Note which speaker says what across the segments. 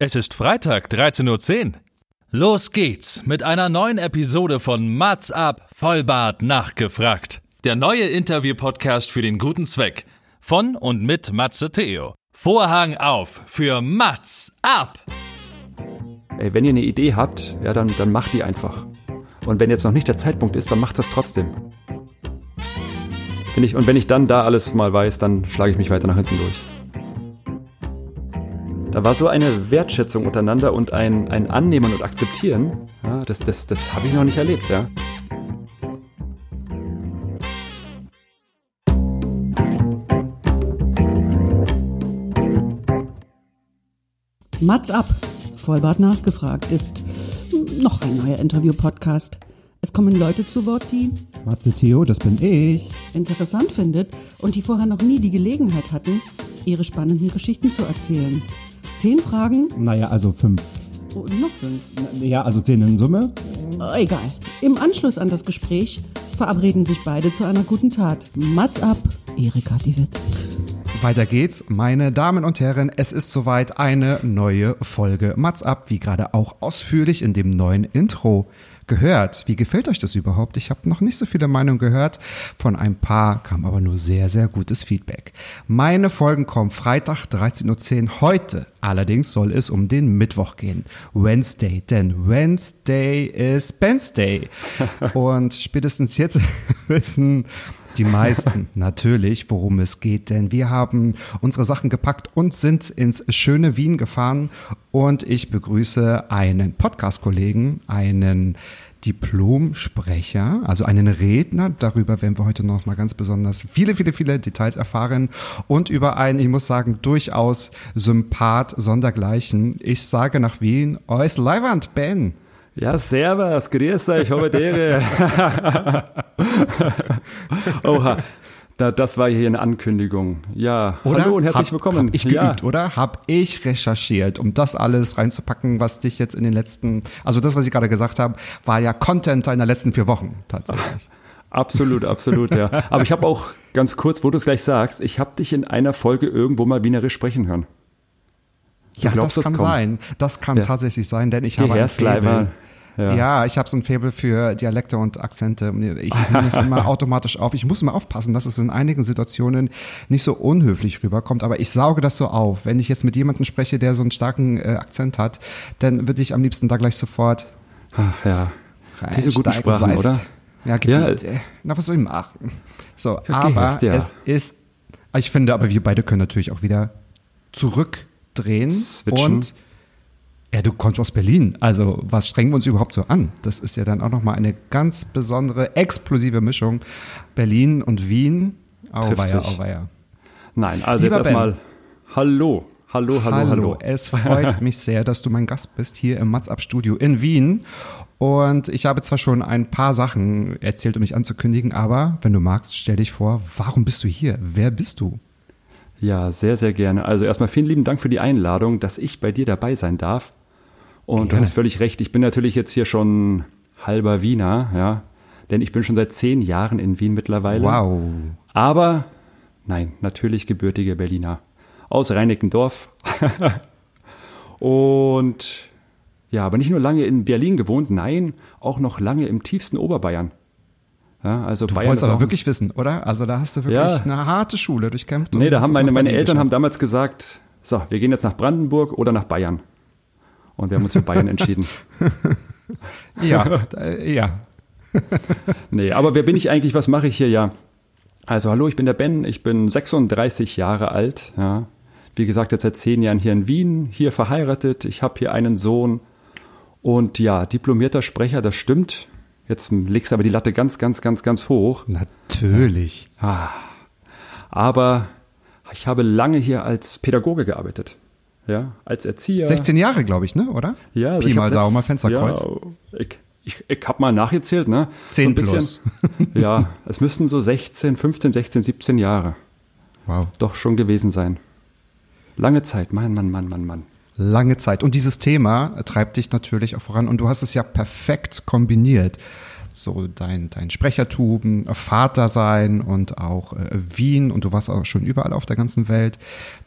Speaker 1: Es ist Freitag, 13.10 Uhr. Los geht's mit einer neuen Episode von Mats ab, Vollbart nachgefragt. Der neue Interview-Podcast für den guten Zweck. Von und mit Matze Theo. Vorhang auf für Mats ab!
Speaker 2: Ey, wenn ihr eine Idee habt, ja, dann, dann macht die einfach. Und wenn jetzt noch nicht der Zeitpunkt ist, dann macht das trotzdem. Und wenn ich dann da alles mal weiß, dann schlage ich mich weiter nach hinten durch. Da war so eine Wertschätzung untereinander und ein, ein Annehmen und Akzeptieren. Ja, das das, das habe ich noch nicht erlebt, ja.
Speaker 3: Mats ab, Vollbart nachgefragt, ist noch ein neuer Interview-Podcast. Es kommen Leute zu Wort, die
Speaker 4: Matze Theo, das bin ich.
Speaker 3: interessant findet und die vorher noch nie die Gelegenheit hatten, ihre spannenden Geschichten zu erzählen. Zehn Fragen,
Speaker 4: Naja, also fünf.
Speaker 3: oh, noch fünf.
Speaker 4: Ja, also zehn in Summe.
Speaker 3: Oh, egal. Im Anschluss an das Gespräch verabreden sich beide zu einer guten Tat. Mats ab, Erika die Witt.
Speaker 5: Weiter geht's, meine Damen und Herren. Es ist soweit eine neue Folge Mats ab, wie gerade auch ausführlich in dem neuen Intro gehört. Wie gefällt euch das überhaupt? Ich habe noch nicht so viele Meinungen gehört. Von ein paar kam aber nur sehr, sehr gutes Feedback. Meine Folgen kommen Freitag 13.10 Uhr. Heute allerdings soll es um den Mittwoch gehen. Wednesday, denn Wednesday ist Wednesday. Und spätestens jetzt wissen die meisten natürlich, worum es geht, denn wir haben unsere Sachen gepackt und sind ins schöne Wien gefahren und ich begrüße einen Podcast-Kollegen, einen Diplomsprecher, also einen Redner. Darüber werden wir heute noch mal ganz besonders viele, viele, viele Details erfahren und über einen, ich muss sagen, durchaus Sympath sondergleichen. Ich sage nach Wien, Eus Leiwand, Ben.
Speaker 2: Ja, servus, grüß euch, habe die Ehre. Oha, da, das war hier eine Ankündigung. Ja,
Speaker 5: Oder?
Speaker 2: hallo und herzlich
Speaker 5: hab,
Speaker 2: willkommen.
Speaker 5: Hab ich
Speaker 2: ja.
Speaker 5: geübt, oder? Hab ich recherchiert, um das alles reinzupacken, was dich jetzt in den letzten, also das, was ich gerade gesagt habe, war ja Content deiner letzten vier Wochen tatsächlich.
Speaker 2: Absolut, absolut, ja. Aber ich habe auch ganz kurz, wo du es gleich sagst, ich habe dich in einer Folge irgendwo mal wienerisch sprechen hören. Du
Speaker 5: ja,
Speaker 2: glaubst
Speaker 5: das kann
Speaker 2: kaum.
Speaker 5: sein. Das kann
Speaker 2: Ja.
Speaker 5: tatsächlich sein, denn ich
Speaker 2: Die
Speaker 5: habe ein. Faible.
Speaker 2: Ja.
Speaker 5: Ja. ich habe so ein Faible für Dialekte und Akzente. Ich nehme das immer automatisch auf. Ich muss immer aufpassen, dass es in einigen Situationen nicht so unhöflich rüberkommt, aber ich sauge das so auf. Wenn ich jetzt mit jemandem spreche, der so einen starken äh, Akzent hat, dann würde ich am liebsten da gleich sofort
Speaker 2: Ach, ja. Diese guten Sprachen,
Speaker 5: weißt.
Speaker 2: oder?
Speaker 5: Ja,
Speaker 2: Ja.
Speaker 5: Gebiet, äh, na, was soll ich machen? So,
Speaker 2: Ja,
Speaker 5: aber
Speaker 2: ja.
Speaker 5: es ist, ich finde, aber wir beide können natürlich auch wieder zurückdrehen
Speaker 2: Switchen.
Speaker 5: und ja, du kommst aus Berlin. Also, was strengen wir uns überhaupt so an? Das ist ja dann auch nochmal eine ganz besondere, explosive Mischung. Berlin und Wien. Auweia, auweia.
Speaker 2: Nein, also
Speaker 5: Lieber
Speaker 2: jetzt erstmal Hallo. Hallo, hallo, hallo.
Speaker 5: Es freut mich sehr, dass du mein Gast bist hier im Mats Up Studio in Wien. Und ich habe zwar schon ein paar Sachen erzählt, um mich anzukündigen, aber wenn du magst, stell dich vor, warum bist du hier? Wer bist du?
Speaker 2: Ja, sehr, sehr gerne. Also erstmal vielen lieben Dank für die Einladung, dass ich bei dir dabei sein darf. Und du
Speaker 5: Gerne.
Speaker 2: hast völlig recht, ich bin natürlich jetzt hier schon halber Wiener, ja. Denn ich bin schon seit zehn Jahren in Wien mittlerweile.
Speaker 5: Wow.
Speaker 2: Aber, nein, natürlich gebürtiger Berliner. Aus Reinickendorf. Und ja, aber nicht nur lange in Berlin gewohnt, nein, auch noch lange im tiefsten Oberbayern. Ja, also
Speaker 5: Du
Speaker 2: Bayern
Speaker 5: wolltest aber
Speaker 2: auch-
Speaker 5: wirklich wissen, oder? Also da hast du wirklich
Speaker 2: Ja.
Speaker 5: eine harte Schule durchkämpft.
Speaker 2: Nee, da haben meine, meine Eltern haben damals gesagt, so, wir gehen jetzt nach Brandenburg oder nach Bayern. Und wir haben uns für Bayern entschieden.
Speaker 5: Ja, ja.
Speaker 2: Nee, aber wer bin ich eigentlich? Was mache ich hier? Ja. Also, hallo, ich bin der Ben, ich bin 36 Jahre alt. Ja. Wie gesagt, jetzt seit zehn Jahren hier in Wien, hier verheiratet. Ich habe hier einen Sohn. Und ja, diplomierter Sprecher, das stimmt. Jetzt legst du aber die Latte ganz, ganz, ganz, ganz hoch.
Speaker 5: Natürlich.
Speaker 2: Ah. Aber ich habe lange hier als Pädagoge gearbeitet. Ja, als Erzieher.
Speaker 5: 16 Jahre, glaube ich, ne? Oder?
Speaker 2: Ja, also
Speaker 5: Pi
Speaker 2: ich
Speaker 5: mal Daumen,
Speaker 2: letzt-
Speaker 5: Fensterkreuz.
Speaker 2: Ja, ich ich, ich habe mal nachgezählt, ne?
Speaker 5: 10
Speaker 2: ein bisschen.
Speaker 5: plus.
Speaker 2: ja, es müssten so 16, 15, 16, 17 Jahre
Speaker 5: Wow.
Speaker 2: doch schon gewesen sein. Lange Zeit, Mann, Mann, Mann, Mann, Mann.
Speaker 5: lange Zeit. Und dieses Thema treibt dich natürlich auch voran. Und du hast es ja perfekt kombiniert. So dein, dein Sprechertum, Vater sein und auch äh, Wien. Und du warst auch schon überall auf der ganzen Welt.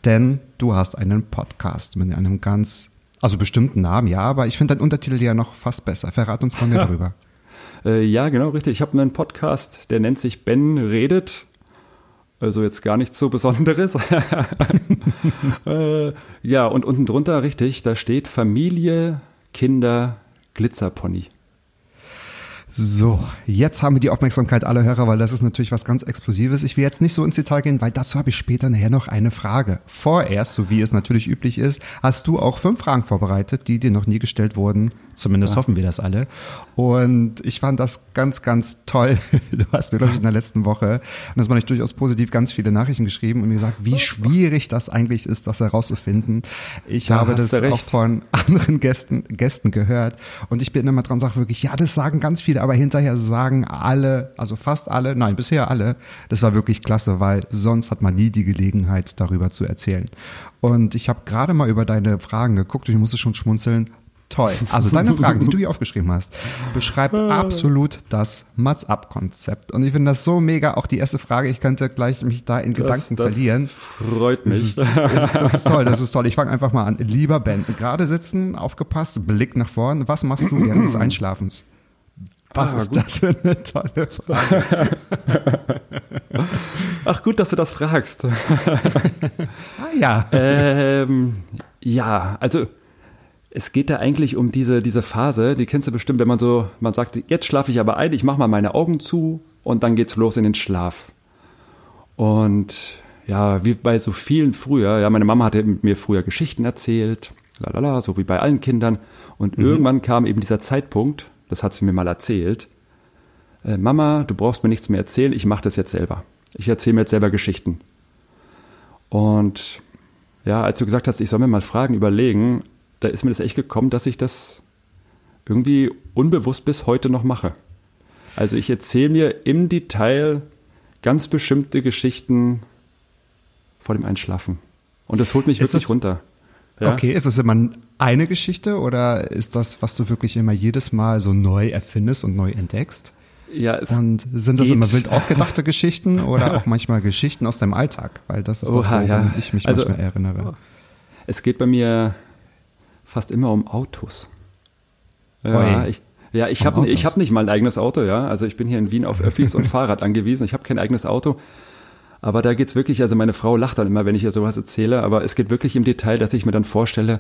Speaker 5: Denn du hast einen Podcast mit einem ganz Also bestimmten Namen, ja, aber ich finde deinen Untertitel ja noch fast besser. Verrat uns mal mehr darüber.
Speaker 2: Äh, ja, genau, richtig. Ich habe einen Podcast, der nennt sich Ben redet. Also jetzt gar nichts so Besonderes. äh, ja, und unten drunter, richtig, da steht Familie, Kinder, Glitzerpony.
Speaker 5: So, jetzt haben wir die Aufmerksamkeit aller Hörer, weil das ist natürlich was ganz Explosives. Ich will jetzt nicht so ins Detail gehen, weil dazu habe ich später nachher noch eine Frage. Vorerst, so wie es natürlich üblich ist, hast du auch fünf Fragen vorbereitet, die dir noch nie gestellt wurden. Zumindest ja. hoffen wir das alle. Und ich fand das ganz, ganz toll. Du hast mir, glaube ich, in der letzten Woche, und das war nicht durchaus positiv, ganz viele Nachrichten geschrieben und mir gesagt, wie schwierig das eigentlich ist, das herauszufinden. Ich ja, habe das auch von anderen Gästen, Gästen gehört und ich bin immer dran, sage wirklich, ja, das sagen ganz viele, aber hinterher sagen alle, also fast alle, nein, bisher alle, das war wirklich klasse, weil sonst hat man nie die Gelegenheit, darüber zu erzählen. Und ich habe gerade mal über deine Fragen geguckt und ich musste schon schmunzeln. Toll. Also deine Fragen, die du hier aufgeschrieben hast, beschreibt absolut das Mats-Up-Konzept. Und ich finde das so mega. Auch die erste Frage, ich könnte gleich mich da in das, Gedanken
Speaker 2: das
Speaker 5: verlieren.
Speaker 2: Freut mich.
Speaker 5: Das ist, das ist toll, das ist toll. Ich fange einfach mal an. Lieber Ben, gerade sitzen, aufgepasst, Blick nach vorn. Was machst du während des Einschlafens? Was ah, ist gut. das für eine tolle Frage?
Speaker 2: Ach gut, dass du das fragst.
Speaker 5: ah ja.
Speaker 2: Ähm, ja, also es geht da eigentlich um diese, diese Phase, die kennst du bestimmt, wenn man so, man sagt, jetzt schlafe ich aber ein, ich mache mal meine Augen zu und dann geht's los in den Schlaf. Und ja, wie bei so vielen früher, ja, meine Mama hatte mit mir früher Geschichten erzählt, lalala, so wie bei allen Kindern. Und mhm. irgendwann kam eben dieser Zeitpunkt, das hat sie mir mal erzählt, äh, Mama, du brauchst mir nichts mehr erzählen, ich mache das jetzt selber. Ich erzähle mir jetzt selber Geschichten. Und ja, als du gesagt hast, ich soll mir mal Fragen überlegen, da ist mir das echt gekommen, dass ich das irgendwie unbewusst bis heute noch mache. Also ich erzähle mir im Detail ganz bestimmte Geschichten vor dem Einschlafen. Und das holt mich ist wirklich das, runter.
Speaker 5: Ja? Okay, ist es immer eine Geschichte oder ist das, was du wirklich immer jedes Mal so neu erfindest und neu entdeckst?
Speaker 2: Ja, es
Speaker 5: und sind das geht. immer wild ausgedachte Geschichten oder auch manchmal Geschichten aus deinem Alltag? Weil das ist das, woran ja. ich mich also, manchmal erinnere.
Speaker 2: Es geht bei mir fast immer um Autos. Ja, ich, ja, ich habe ich hab nicht mal ein eigenes Auto, ja. Also ich bin hier in Wien auf Öffis und Fahrrad angewiesen. Ich habe kein eigenes Auto. Aber da geht's wirklich, also meine Frau lacht dann immer, wenn ich ihr sowas erzähle, aber es geht wirklich im Detail, dass ich mir dann vorstelle,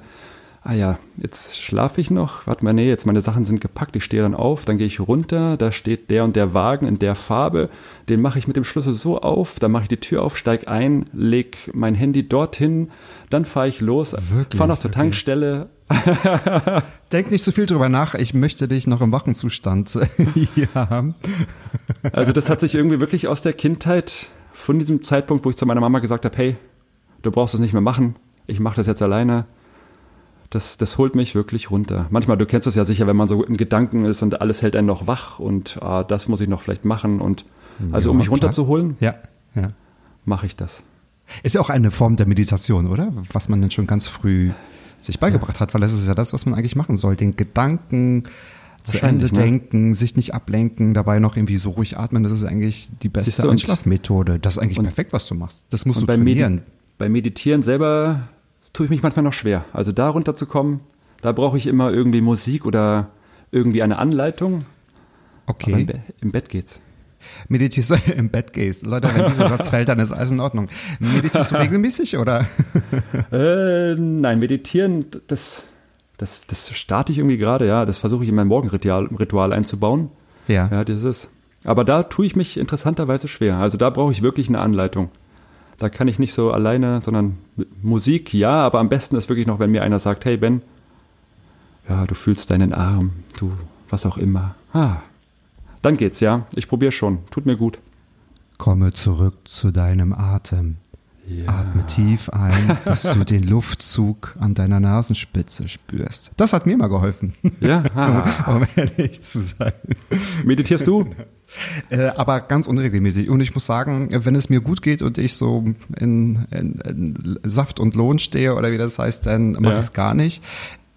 Speaker 2: ah ja, jetzt schlafe ich noch, warte mal, nee, jetzt meine Sachen sind gepackt, ich stehe dann auf, dann gehe ich runter, da steht der und der Wagen in der Farbe, den mache ich mit dem Schlüssel so auf, dann mache ich die Tür auf, steig ein, leg mein Handy dorthin, dann fahre ich los, fahre noch zur okay. Tankstelle,
Speaker 5: Denk nicht so viel drüber nach. Ich möchte dich noch im Wachenzustand hier haben.
Speaker 2: Also das hat sich irgendwie wirklich aus der Kindheit, von diesem Zeitpunkt, wo ich zu meiner Mama gesagt habe, hey, du brauchst das nicht mehr machen. Ich mache das jetzt alleine. Das, das holt mich wirklich runter. Manchmal, du kennst es ja sicher, wenn man so im Gedanken ist und alles hält einen noch wach und ah, das muss ich noch vielleicht machen. Und also ja, um mich runterzuholen,
Speaker 5: ja, ja.
Speaker 2: mache ich das.
Speaker 5: Ist ja auch eine Form der Meditation, oder? Was man dann schon ganz früh sich beigebracht hat, weil das ist ja das, was man eigentlich machen soll. Den Gedanken zu Ende ne? denken, sich nicht ablenken, dabei noch irgendwie so ruhig atmen, das ist eigentlich die beste Einschlafmethode. Das ist eigentlich und, perfekt, was du machst. Das musst du
Speaker 2: beim
Speaker 5: trainieren.
Speaker 2: Medi beim Meditieren selber tue ich mich manchmal noch schwer. Also da runterzukommen, da brauche ich immer irgendwie Musik oder irgendwie eine Anleitung.
Speaker 5: Okay. Im,
Speaker 2: Be im Bett geht's.
Speaker 5: Meditierst du im Bett gehst? Leute, wenn dieser Satz fällt, dann ist alles in Ordnung. Meditierst du regelmäßig oder?
Speaker 2: äh, nein, meditieren, das, das, das starte ich irgendwie gerade, ja. Das versuche ich in mein Morgenritual Ritual einzubauen.
Speaker 5: Ja.
Speaker 2: Ja, das ist. Aber da tue ich mich interessanterweise schwer. Also da brauche ich wirklich eine Anleitung. Da kann ich nicht so alleine, sondern Musik, ja, aber am besten ist wirklich noch, wenn mir einer sagt, hey Ben, ja, du fühlst deinen Arm, du, was auch immer. Ah, dann geht's, ja. Ich probiere schon. Tut mir gut.
Speaker 5: Komme zurück zu deinem Atem. Ja. Atme tief ein, bis du den Luftzug an deiner Nasenspitze spürst. Das hat mir mal geholfen.
Speaker 2: Ja,
Speaker 5: um, um ehrlich zu sein.
Speaker 2: Meditierst du?
Speaker 5: Äh, aber ganz unregelmäßig. Und ich muss sagen, wenn es mir gut geht und ich so in, in, in Saft und Lohn stehe oder wie das heißt, dann mache ja. ich es gar nicht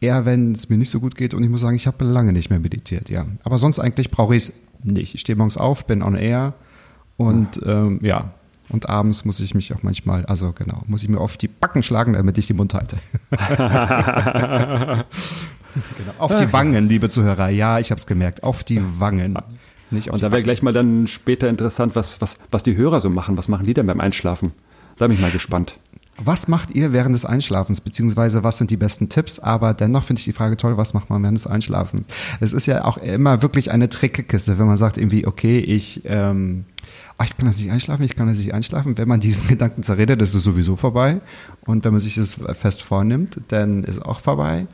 Speaker 5: eher, wenn es mir nicht so gut geht und ich muss sagen, ich habe lange nicht mehr meditiert, ja. Aber sonst eigentlich brauche ich es nicht. Ich stehe morgens auf, bin on air und. Ähm, ja, Und abends muss ich mich auch manchmal, also genau, muss ich mir auf die Backen schlagen, damit ich den Mund halte. genau. Auf die Wangen, liebe Zuhörer. Ja, ich habe es gemerkt. Auf die Wangen.
Speaker 2: Nicht auf Und da wäre gleich mal dann später interessant, was, was, was die Hörer so machen. Was machen die denn beim Einschlafen? Da bin ich mal gespannt.
Speaker 5: Was macht ihr während des Einschlafens, beziehungsweise was sind die besten Tipps? Aber dennoch finde ich die Frage toll, was macht man während des Einschlafens? Es ist ja auch immer wirklich eine Trickkiste, wenn man sagt irgendwie, okay, ich, ähm, ach, ich kann das nicht einschlafen, ich kann das nicht einschlafen. Wenn man diesen Gedanken zerredet, ist es sowieso vorbei. Und wenn man sich das fest vornimmt, dann ist es auch vorbei.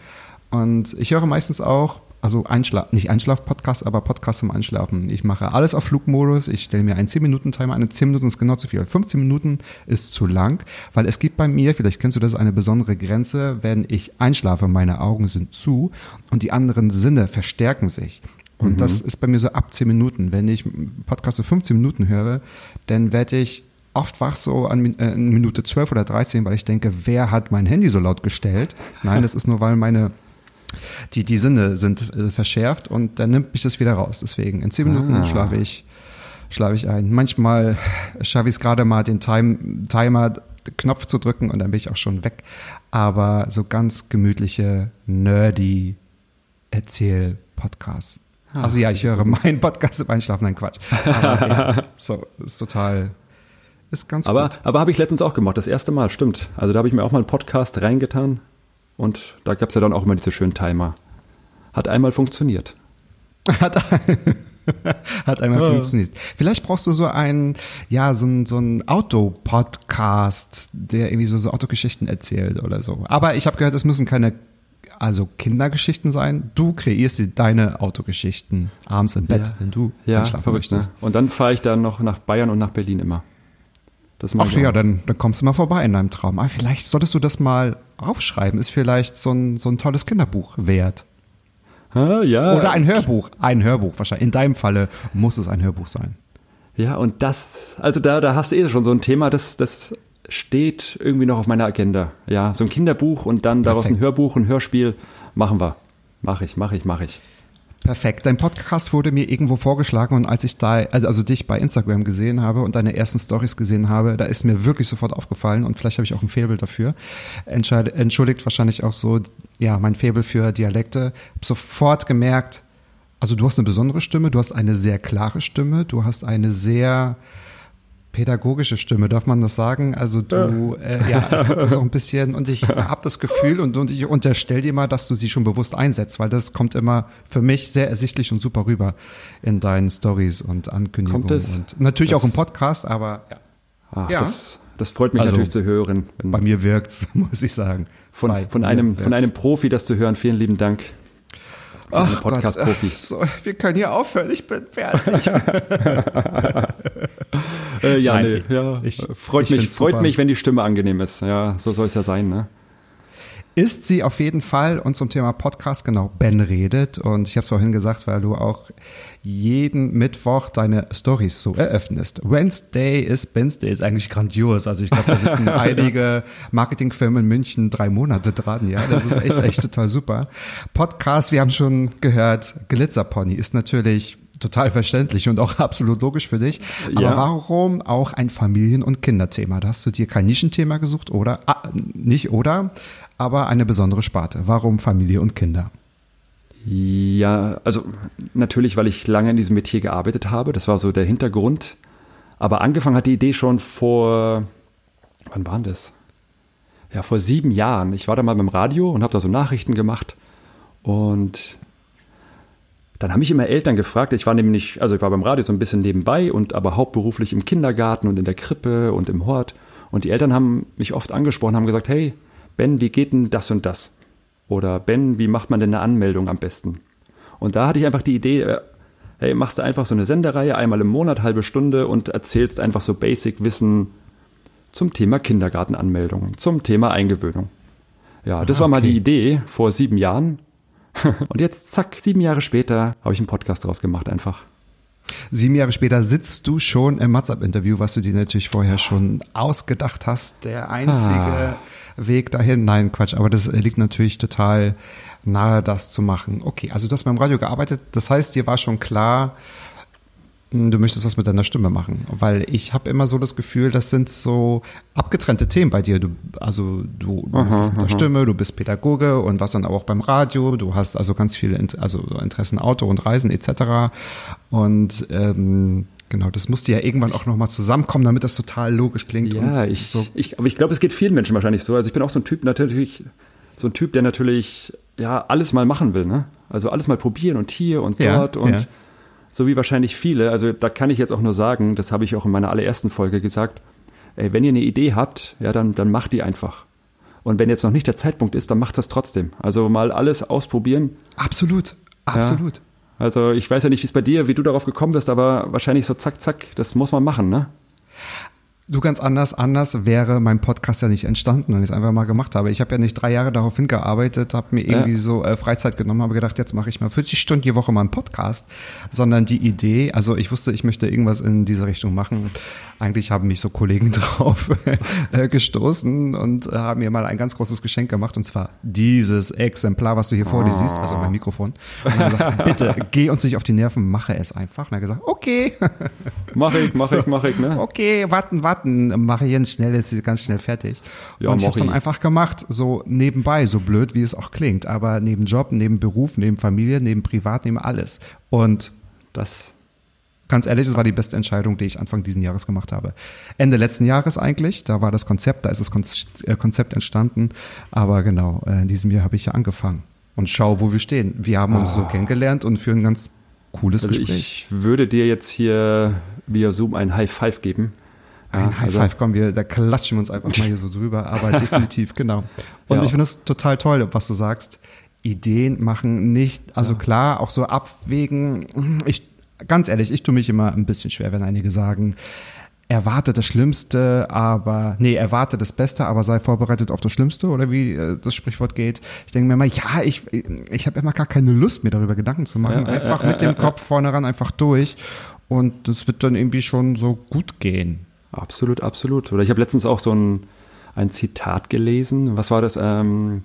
Speaker 5: Und ich höre meistens auch also Einschlaf, nicht Einschlaf-Podcast, aber Podcast zum Einschlafen. Ich mache alles auf Flugmodus. Ich stelle mir einen 10-Minuten-Timer ein. 10 Minuten ist genau zu viel. 15 Minuten ist zu lang, weil es gibt bei mir, vielleicht kennst du das, eine besondere Grenze, wenn ich einschlafe, meine Augen sind zu und die anderen Sinne verstärken sich. Und mhm. das ist bei mir so ab 10 Minuten. Wenn ich Podcast so 15 Minuten höre, dann werde ich oft wach so an äh, Minute 12 oder 13, weil ich denke, wer hat mein Handy so laut gestellt? Nein, das ist nur, weil meine die, die Sinne sind äh, verschärft und dann nimmt mich das wieder raus. Deswegen in zehn Minuten ah. schlafe ich, schlafe ich ein. Manchmal schaffe ich es gerade mal, den Time, Timer Knopf zu drücken und dann bin ich auch schon weg. Aber so ganz gemütliche, nerdy Erzähl-Podcasts. Ah. Also ja, ich höre meinen Podcast im Einschlafen, nein Quatsch. Aber ja, so, ist total, ist ganz
Speaker 2: aber,
Speaker 5: gut.
Speaker 2: Aber habe ich letztens auch gemacht, das erste Mal, stimmt. Also da habe ich mir auch mal einen Podcast reingetan und da gab es ja dann auch immer diese schönen Timer. Hat einmal funktioniert.
Speaker 5: Hat, hat einmal ja. funktioniert. Vielleicht brauchst du so einen, ja, so ein, so Auto-Podcast, der irgendwie so, so Autogeschichten erzählt oder so. Aber ich habe gehört, es müssen keine also Kindergeschichten sein. Du kreierst dir deine Autogeschichten abends im Bett,
Speaker 2: ja.
Speaker 5: wenn du
Speaker 2: ja, verrückt, ne? Und dann fahre ich dann noch nach Bayern und nach Berlin immer.
Speaker 5: Das Ach ja, dann, dann kommst du mal vorbei in deinem Traum. Ah, vielleicht solltest du das mal aufschreiben. Ist vielleicht so ein, so ein tolles Kinderbuch wert.
Speaker 2: Ah, ja.
Speaker 5: Oder ein Hörbuch. Ein Hörbuch wahrscheinlich. In deinem Falle muss es ein Hörbuch sein.
Speaker 2: Ja, und das, also da, da hast du eh schon so ein Thema, das, das steht irgendwie noch auf meiner Agenda. Ja, so ein Kinderbuch und dann daraus Perfekt. ein Hörbuch, ein Hörspiel. Machen wir. Mach ich, mach ich, mach ich.
Speaker 5: Perfekt. Dein Podcast wurde mir irgendwo vorgeschlagen und als ich da, also, also dich bei Instagram gesehen habe und deine ersten Stories gesehen habe, da ist mir wirklich sofort aufgefallen und vielleicht habe ich auch ein Faible dafür. Entschuldigt wahrscheinlich auch so, ja, mein Faible für Dialekte. Hab sofort gemerkt, also du hast eine besondere Stimme, du hast eine sehr klare Stimme, du hast eine sehr, pädagogische Stimme, darf man das sagen? Also du, ja, äh, ja ich glaube das auch ein bisschen und ich habe das Gefühl und, und ich unterstelle dir mal, dass du sie schon bewusst einsetzt, weil das kommt immer für mich sehr ersichtlich und super rüber in deinen Stories und Ankündigungen
Speaker 2: kommt es,
Speaker 5: und natürlich auch im Podcast, aber ja.
Speaker 2: Ach, ja. Das, das freut mich also, natürlich zu hören.
Speaker 5: Bei mir wirkt's, muss ich sagen.
Speaker 2: Von, von einem, von einem Profi das zu hören. Vielen lieben Dank.
Speaker 5: Ach Podcast-Profi. So, wir können hier aufhören, ich bin fertig.
Speaker 2: äh, ja, Nein, nee, ja. Ich, freut, ich mich, freut mich, wenn die Stimme angenehm ist. Ja, so soll es ja sein, ne?
Speaker 5: Ist sie auf jeden Fall und zum Thema Podcast, genau, Ben redet. Und ich habe es vorhin gesagt, weil du auch jeden Mittwoch deine Stories so eröffnest. Wednesday ist Wednesday ist eigentlich grandios. Also ich glaube, da sitzen einige Marketingfirmen in München drei Monate dran. Ja, das ist echt, echt total super. Podcast, wir haben schon gehört, Glitzerpony ist natürlich total verständlich und auch absolut logisch für dich. Aber ja. warum auch ein Familien- und Kinderthema? Da hast du dir kein Nischenthema gesucht oder ah, nicht oder, aber eine besondere Sparte. Warum Familie und Kinder?
Speaker 2: Ja, also natürlich, weil ich lange in diesem Metier gearbeitet habe. Das war so der Hintergrund. Aber angefangen hat die Idee schon vor, wann waren das? Ja, vor sieben Jahren. Ich war da mal beim Radio und habe da so Nachrichten gemacht. Und dann haben mich immer Eltern gefragt, ich war nämlich, also ich war beim Radio so ein bisschen nebenbei und aber hauptberuflich im Kindergarten und in der Krippe und im Hort. Und die Eltern haben mich oft angesprochen, haben gesagt, hey, Ben, wie geht denn das und das? Oder Ben, wie macht man denn eine Anmeldung am besten? Und da hatte ich einfach die Idee, äh, hey, machst du einfach so eine Sendereihe einmal im Monat, halbe Stunde und erzählst einfach so Basic-Wissen zum Thema Kindergartenanmeldungen, zum Thema Eingewöhnung. Ja, das ah, war mal die Idee vor sieben Jahren. und jetzt, zack, sieben Jahre später habe ich einen Podcast daraus gemacht einfach.
Speaker 5: Sieben Jahre später sitzt du schon im WhatsApp-Interview, was du dir natürlich vorher schon ausgedacht hast. Der einzige ah. Weg dahin. Nein, Quatsch, aber das liegt natürlich total nahe, das zu machen. Okay, also du hast beim Radio gearbeitet. Das heißt, dir war schon klar, du möchtest was mit deiner Stimme machen. Weil ich habe immer so das Gefühl, das sind so abgetrennte Themen bei dir. Du, also du machst das mit der Stimme, du bist Pädagoge und was dann auch beim Radio. Du hast also ganz viele also Interessen Auto und Reisen etc. Und ähm, genau, das musste ja irgendwann auch nochmal zusammenkommen, damit das total logisch klingt.
Speaker 2: Ja, ich,
Speaker 5: so
Speaker 2: ich, aber ich glaube, es geht vielen Menschen wahrscheinlich so. Also ich bin auch so ein Typ natürlich, so ein Typ, der natürlich ja alles mal machen will, ne? Also alles mal probieren und hier und
Speaker 5: Ja,
Speaker 2: dort und
Speaker 5: ja.
Speaker 2: So wie wahrscheinlich viele. Also da kann ich jetzt auch nur sagen, das habe ich auch in meiner allerersten Folge gesagt. Ey, wenn ihr eine Idee habt, ja, dann, dann macht die einfach. Und wenn jetzt noch nicht der Zeitpunkt ist, dann macht das trotzdem. Also mal alles ausprobieren.
Speaker 5: absolut, absolut.
Speaker 2: Also ich weiß ja nicht, wie es bei dir, wie du darauf gekommen bist, aber wahrscheinlich so zack, zack, das muss man machen, ne?
Speaker 5: Du ganz anders, anders wäre mein Podcast ja nicht entstanden, wenn ich es einfach mal gemacht habe. Ich habe ja nicht drei Jahre darauf hingearbeitet, habe mir irgendwie
Speaker 2: Ja.
Speaker 5: so äh, Freizeit genommen, habe gedacht, jetzt mache ich mal 40 Stunden die Woche mal einen Podcast, sondern die Idee, also ich wusste, ich möchte irgendwas in diese Richtung machen. Eigentlich haben mich so Kollegen drauf äh, gestoßen und äh, haben mir mal ein ganz großes Geschenk gemacht und zwar dieses Exemplar, was du hier vor dir siehst, also mein Mikrofon. Und gesagt, bitte geh uns nicht auf die Nerven, mache es einfach. Und er hat gesagt, okay.
Speaker 2: Mach ich, mach ich, mach ich, ne?
Speaker 5: okay, warten, warten, mache hier schnell, ist sie ganz schnell fertig.
Speaker 2: Ja,
Speaker 5: und ich habe dann einfach gemacht, so nebenbei, so blöd wie es auch klingt, aber neben Job, neben Beruf, neben Familie, neben Privat, neben alles. Und
Speaker 2: Das,
Speaker 5: ganz ehrlich, das war die beste Entscheidung, die ich Anfang diesen Jahres gemacht habe. Ende letzten Jahres eigentlich, da war das Konzept, da ist das äh, Konzept entstanden, aber genau, äh, in diesem Jahr habe ich ja angefangen. Und schau, wo wir stehen. Wir haben uns so kennengelernt und führen ein ganz cooles
Speaker 2: Ah. also
Speaker 5: Gespräch.
Speaker 2: ich würde dir jetzt hier via Zoom ein High Five geben.
Speaker 5: Ein
Speaker 2: Ja,
Speaker 5: High
Speaker 2: also-
Speaker 5: wir, da klatschen wir uns einfach mal hier so drüber, aber definitiv, genau. Und
Speaker 2: Ja.
Speaker 5: ich finde es total toll, was du sagst. Ideen machen nicht, also klar, auch so abwägen. Ich, ganz ehrlich, ich tue mich immer ein bisschen schwer, wenn einige sagen, erwarte das Schlimmste, aber, nee, erwarte das Beste, aber sei vorbereitet auf das Schlimmste oder wie äh, das Sprichwort geht. Ich denke mir immer, ja, ich, ich habe immer gar keine Lust, mir darüber Gedanken zu machen.
Speaker 2: Ja, ja,
Speaker 5: einfach
Speaker 2: ja,
Speaker 5: mit dem Kopf vorne ran, einfach durch. Und das wird dann irgendwie schon so gut gehen.
Speaker 2: Absolut, absolut. Oder ich habe letztens auch so ein, ein Zitat gelesen. Was war das? Ähm,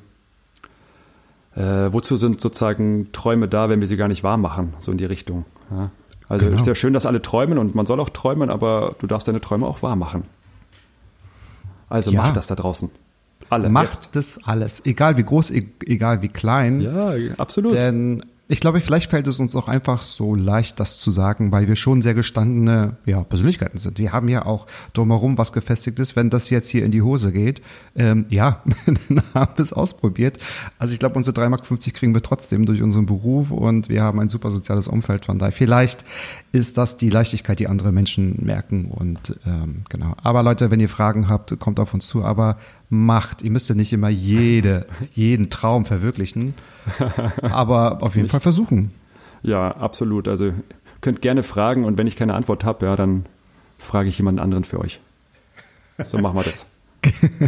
Speaker 2: äh, wozu sind sozusagen Träume da, wenn wir sie gar nicht wahr machen? So in die Richtung. Ja. Also
Speaker 5: Genau.
Speaker 2: ist ja schön, dass alle träumen und man soll auch träumen, aber du darfst deine Träume auch wahr machen. Also
Speaker 5: Ja.
Speaker 2: mach das da draußen. Alle.
Speaker 5: Macht das alles, egal wie groß, e- egal wie klein.
Speaker 2: Ja, absolut.
Speaker 5: Denn ich glaube, vielleicht fällt es uns auch einfach so leicht, das zu sagen, weil wir schon sehr gestandene ja, Persönlichkeiten sind. Wir haben ja auch drumherum was gefestigt ist. Wenn das jetzt hier in die Hose geht, ähm, ja, dann haben wir es ausprobiert. Also ich glaube, unsere 3,50 Mark kriegen wir trotzdem durch unseren Beruf und wir haben ein super soziales Umfeld. Von daher, vielleicht ist das die Leichtigkeit, die andere Menschen merken. Und ähm, genau. Aber Leute, wenn ihr Fragen habt, kommt auf uns zu. Aber macht. Ihr müsst ja nicht immer jede, jeden Traum verwirklichen. Aber auf jeden Fall versuchen.
Speaker 2: Ja, absolut. Also könnt gerne fragen und wenn ich keine Antwort habe, ja, dann frage ich jemanden anderen für euch. So machen wir das.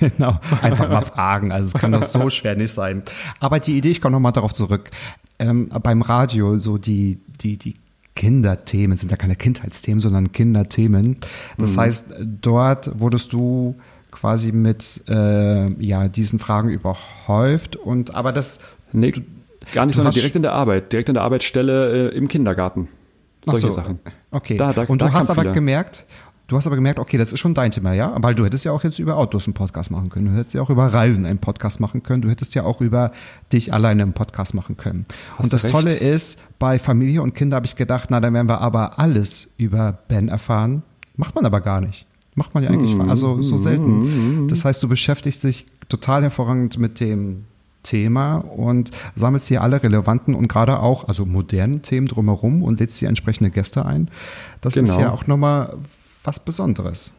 Speaker 5: Genau, einfach mal fragen. Also es kann doch so schwer nicht sein. Aber die Idee, ich komme nochmal darauf zurück. Ähm, beim Radio, so die, die, die Kinderthemen sind ja keine Kindheitsthemen, sondern Kinderthemen. Das heißt, dort wurdest du quasi mit äh, ja, diesen Fragen überhäuft und aber das
Speaker 2: Nee, gar nicht,
Speaker 5: du
Speaker 2: sondern
Speaker 5: hast-
Speaker 2: direkt in der Arbeit, direkt in der Arbeitsstelle äh, im Kindergarten. Solche
Speaker 5: so,
Speaker 2: Sachen.
Speaker 5: Okay.
Speaker 2: Da- da-
Speaker 5: und du hast aber
Speaker 2: viele.
Speaker 5: gemerkt, du hast aber gemerkt, okay, das ist schon dein Thema, ja? Weil du hättest ja auch jetzt über Autos einen Podcast machen können. Du hättest ja auch über Reisen einen Podcast machen können. Du hättest ja auch über dich alleine einen Podcast machen können. und
Speaker 2: du
Speaker 5: das
Speaker 2: recht.
Speaker 5: Tolle ist, bei Familie und Kinder habe ich gedacht, na, dann werden wir aber alles über Ben erfahren. Macht man aber gar nicht. Macht man ja eigentlich,
Speaker 2: Mhm.
Speaker 5: also so selten. Das heißt, du beschäftigst dich total hervorragend mit dem Thema und sammelst hier alle relevanten und gerade auch, also modernen Themen drumherum und lädst hier entsprechende Gäste ein. Das ist
Speaker 2: Genau.
Speaker 5: ja auch nochmal was Besonderes.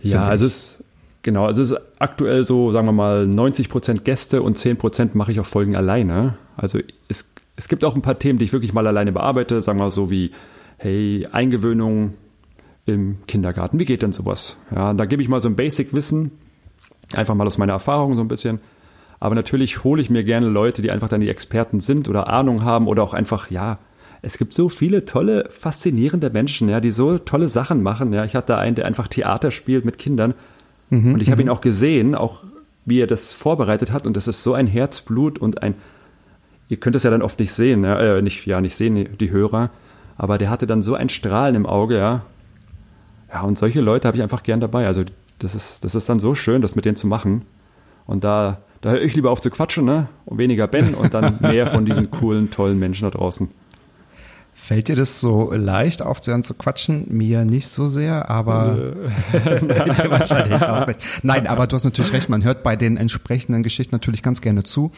Speaker 2: Ja, also es genau, also es ist aktuell so, sagen wir mal, 90 Prozent Gäste und 10 Prozent mache ich auch Folgen alleine. Also es, es gibt auch ein paar Themen, die ich wirklich mal alleine bearbeite, sagen wir mal so wie, hey, Eingewöhnung im Kindergarten, wie geht denn sowas? Ja, da gebe ich mal so ein Basic-Wissen, einfach mal aus meiner Erfahrung so ein bisschen. Aber natürlich hole ich mir gerne Leute, die einfach dann die Experten sind oder Ahnung haben oder auch einfach, ja, es gibt so viele tolle, faszinierende Menschen, ja, die so tolle Sachen machen. Ja, ich hatte einen, der einfach Theater spielt mit Kindern. und ich habe ihn auch gesehen, auch wie er das vorbereitet hat. Und das ist so ein Herzblut und ein, ihr könnt es ja dann oft nicht sehen, ja, äh, nicht, ja, nicht sehen, die Hörer. Aber der hatte dann so ein Strahlen im Auge, ja. Ja, und solche Leute habe ich einfach gern dabei. Also das ist, das ist dann so schön, das mit denen zu machen. Und da, da höre ich lieber auf zu quatschen, ne? Und weniger Ben und dann mehr von diesen coolen, tollen Menschen da draußen.
Speaker 5: Fällt dir das so leicht aufzuhören zu quatschen? Mir nicht so sehr, aber wahrscheinlich auch nicht. Nein, aber du hast natürlich recht, man hört bei den entsprechenden Geschichten natürlich ganz gerne zu.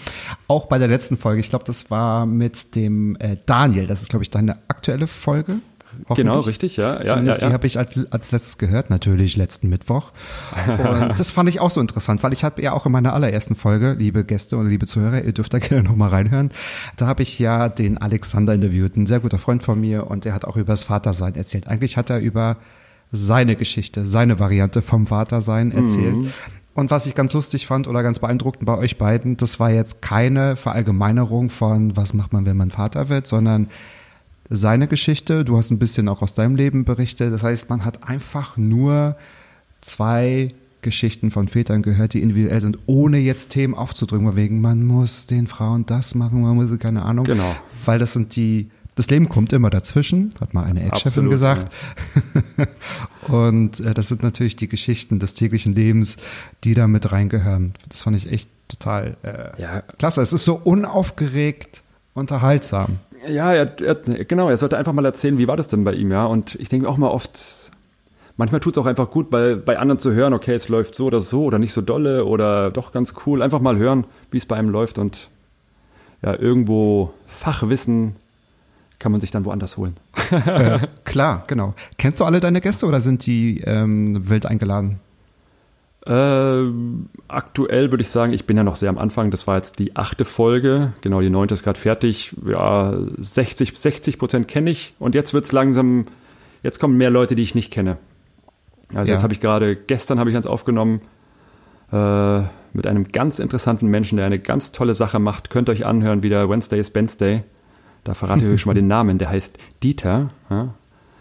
Speaker 5: Auch bei der letzten Folge, ich glaube, das war mit dem äh, Daniel, das ist, glaube ich, deine aktuelle Folge.
Speaker 2: Genau, richtig, ja. ja,
Speaker 5: Zumindest
Speaker 2: ja,
Speaker 5: die
Speaker 2: ja.
Speaker 5: habe ich als, als letztes gehört, natürlich letzten Mittwoch. Und das fand ich auch so interessant, weil ich habe ja auch in meiner allerersten Folge, liebe Gäste und liebe Zuhörer, ihr dürft da gerne nochmal reinhören, da habe ich ja den Alexander interviewt, ein sehr guter Freund von mir und der hat auch über das Vatersein erzählt. Eigentlich hat er über seine Geschichte, seine Variante vom Vatersein erzählt. Und was ich ganz lustig fand oder ganz beeindruckend bei euch beiden, das war jetzt keine Verallgemeinerung von, was macht man, wenn man Vater wird, sondern seine Geschichte. Du hast ein bisschen auch aus deinem Leben berichtet. Das heißt, man hat einfach nur zwei Geschichten von Vätern gehört, die individuell sind, ohne jetzt Themen aufzudrücken, weil wegen, man muss den Frauen das machen, man muss, keine Ahnung.
Speaker 2: Genau.
Speaker 5: Weil das sind die, das Leben kommt immer dazwischen, hat mal eine Ex-Chefin gesagt. Und äh, das sind natürlich die Geschichten des täglichen Lebens, die da mit reingehören. Das fand ich echt total äh,
Speaker 2: Ja.
Speaker 5: klasse. Es ist so unaufgeregt, unterhaltsam.
Speaker 2: Ja, er, er, genau, er sollte einfach mal erzählen, wie war das denn bei ihm, ja. Und ich denke auch mal oft, manchmal tut es auch einfach gut, bei, bei anderen zu hören, okay, es läuft so oder so oder nicht so dolle oder doch ganz cool. Einfach mal hören, wie es bei einem läuft und ja, irgendwo Fachwissen kann man sich dann woanders holen.
Speaker 5: äh, klar, genau. Kennst du alle deine Gäste oder sind die ähm, wild eingeladen?
Speaker 2: Äh, aktuell würde ich sagen, ich bin ja noch sehr am Anfang. Das war jetzt die achte Folge. Genau, die neunte ist gerade fertig. Ja, 60, 60 Prozent kenne ich. Und jetzt wird's langsam, jetzt kommen mehr Leute, die ich nicht kenne. Also
Speaker 5: Ja.
Speaker 2: jetzt habe ich gerade, gestern habe ich eins aufgenommen äh, mit einem ganz interessanten Menschen, der eine ganz tolle Sache macht. Könnt ihr euch anhören, wieder Wednesday is Wednesday. Da verrate ich euch schon mal den Namen. Der heißt Dieter. Ja,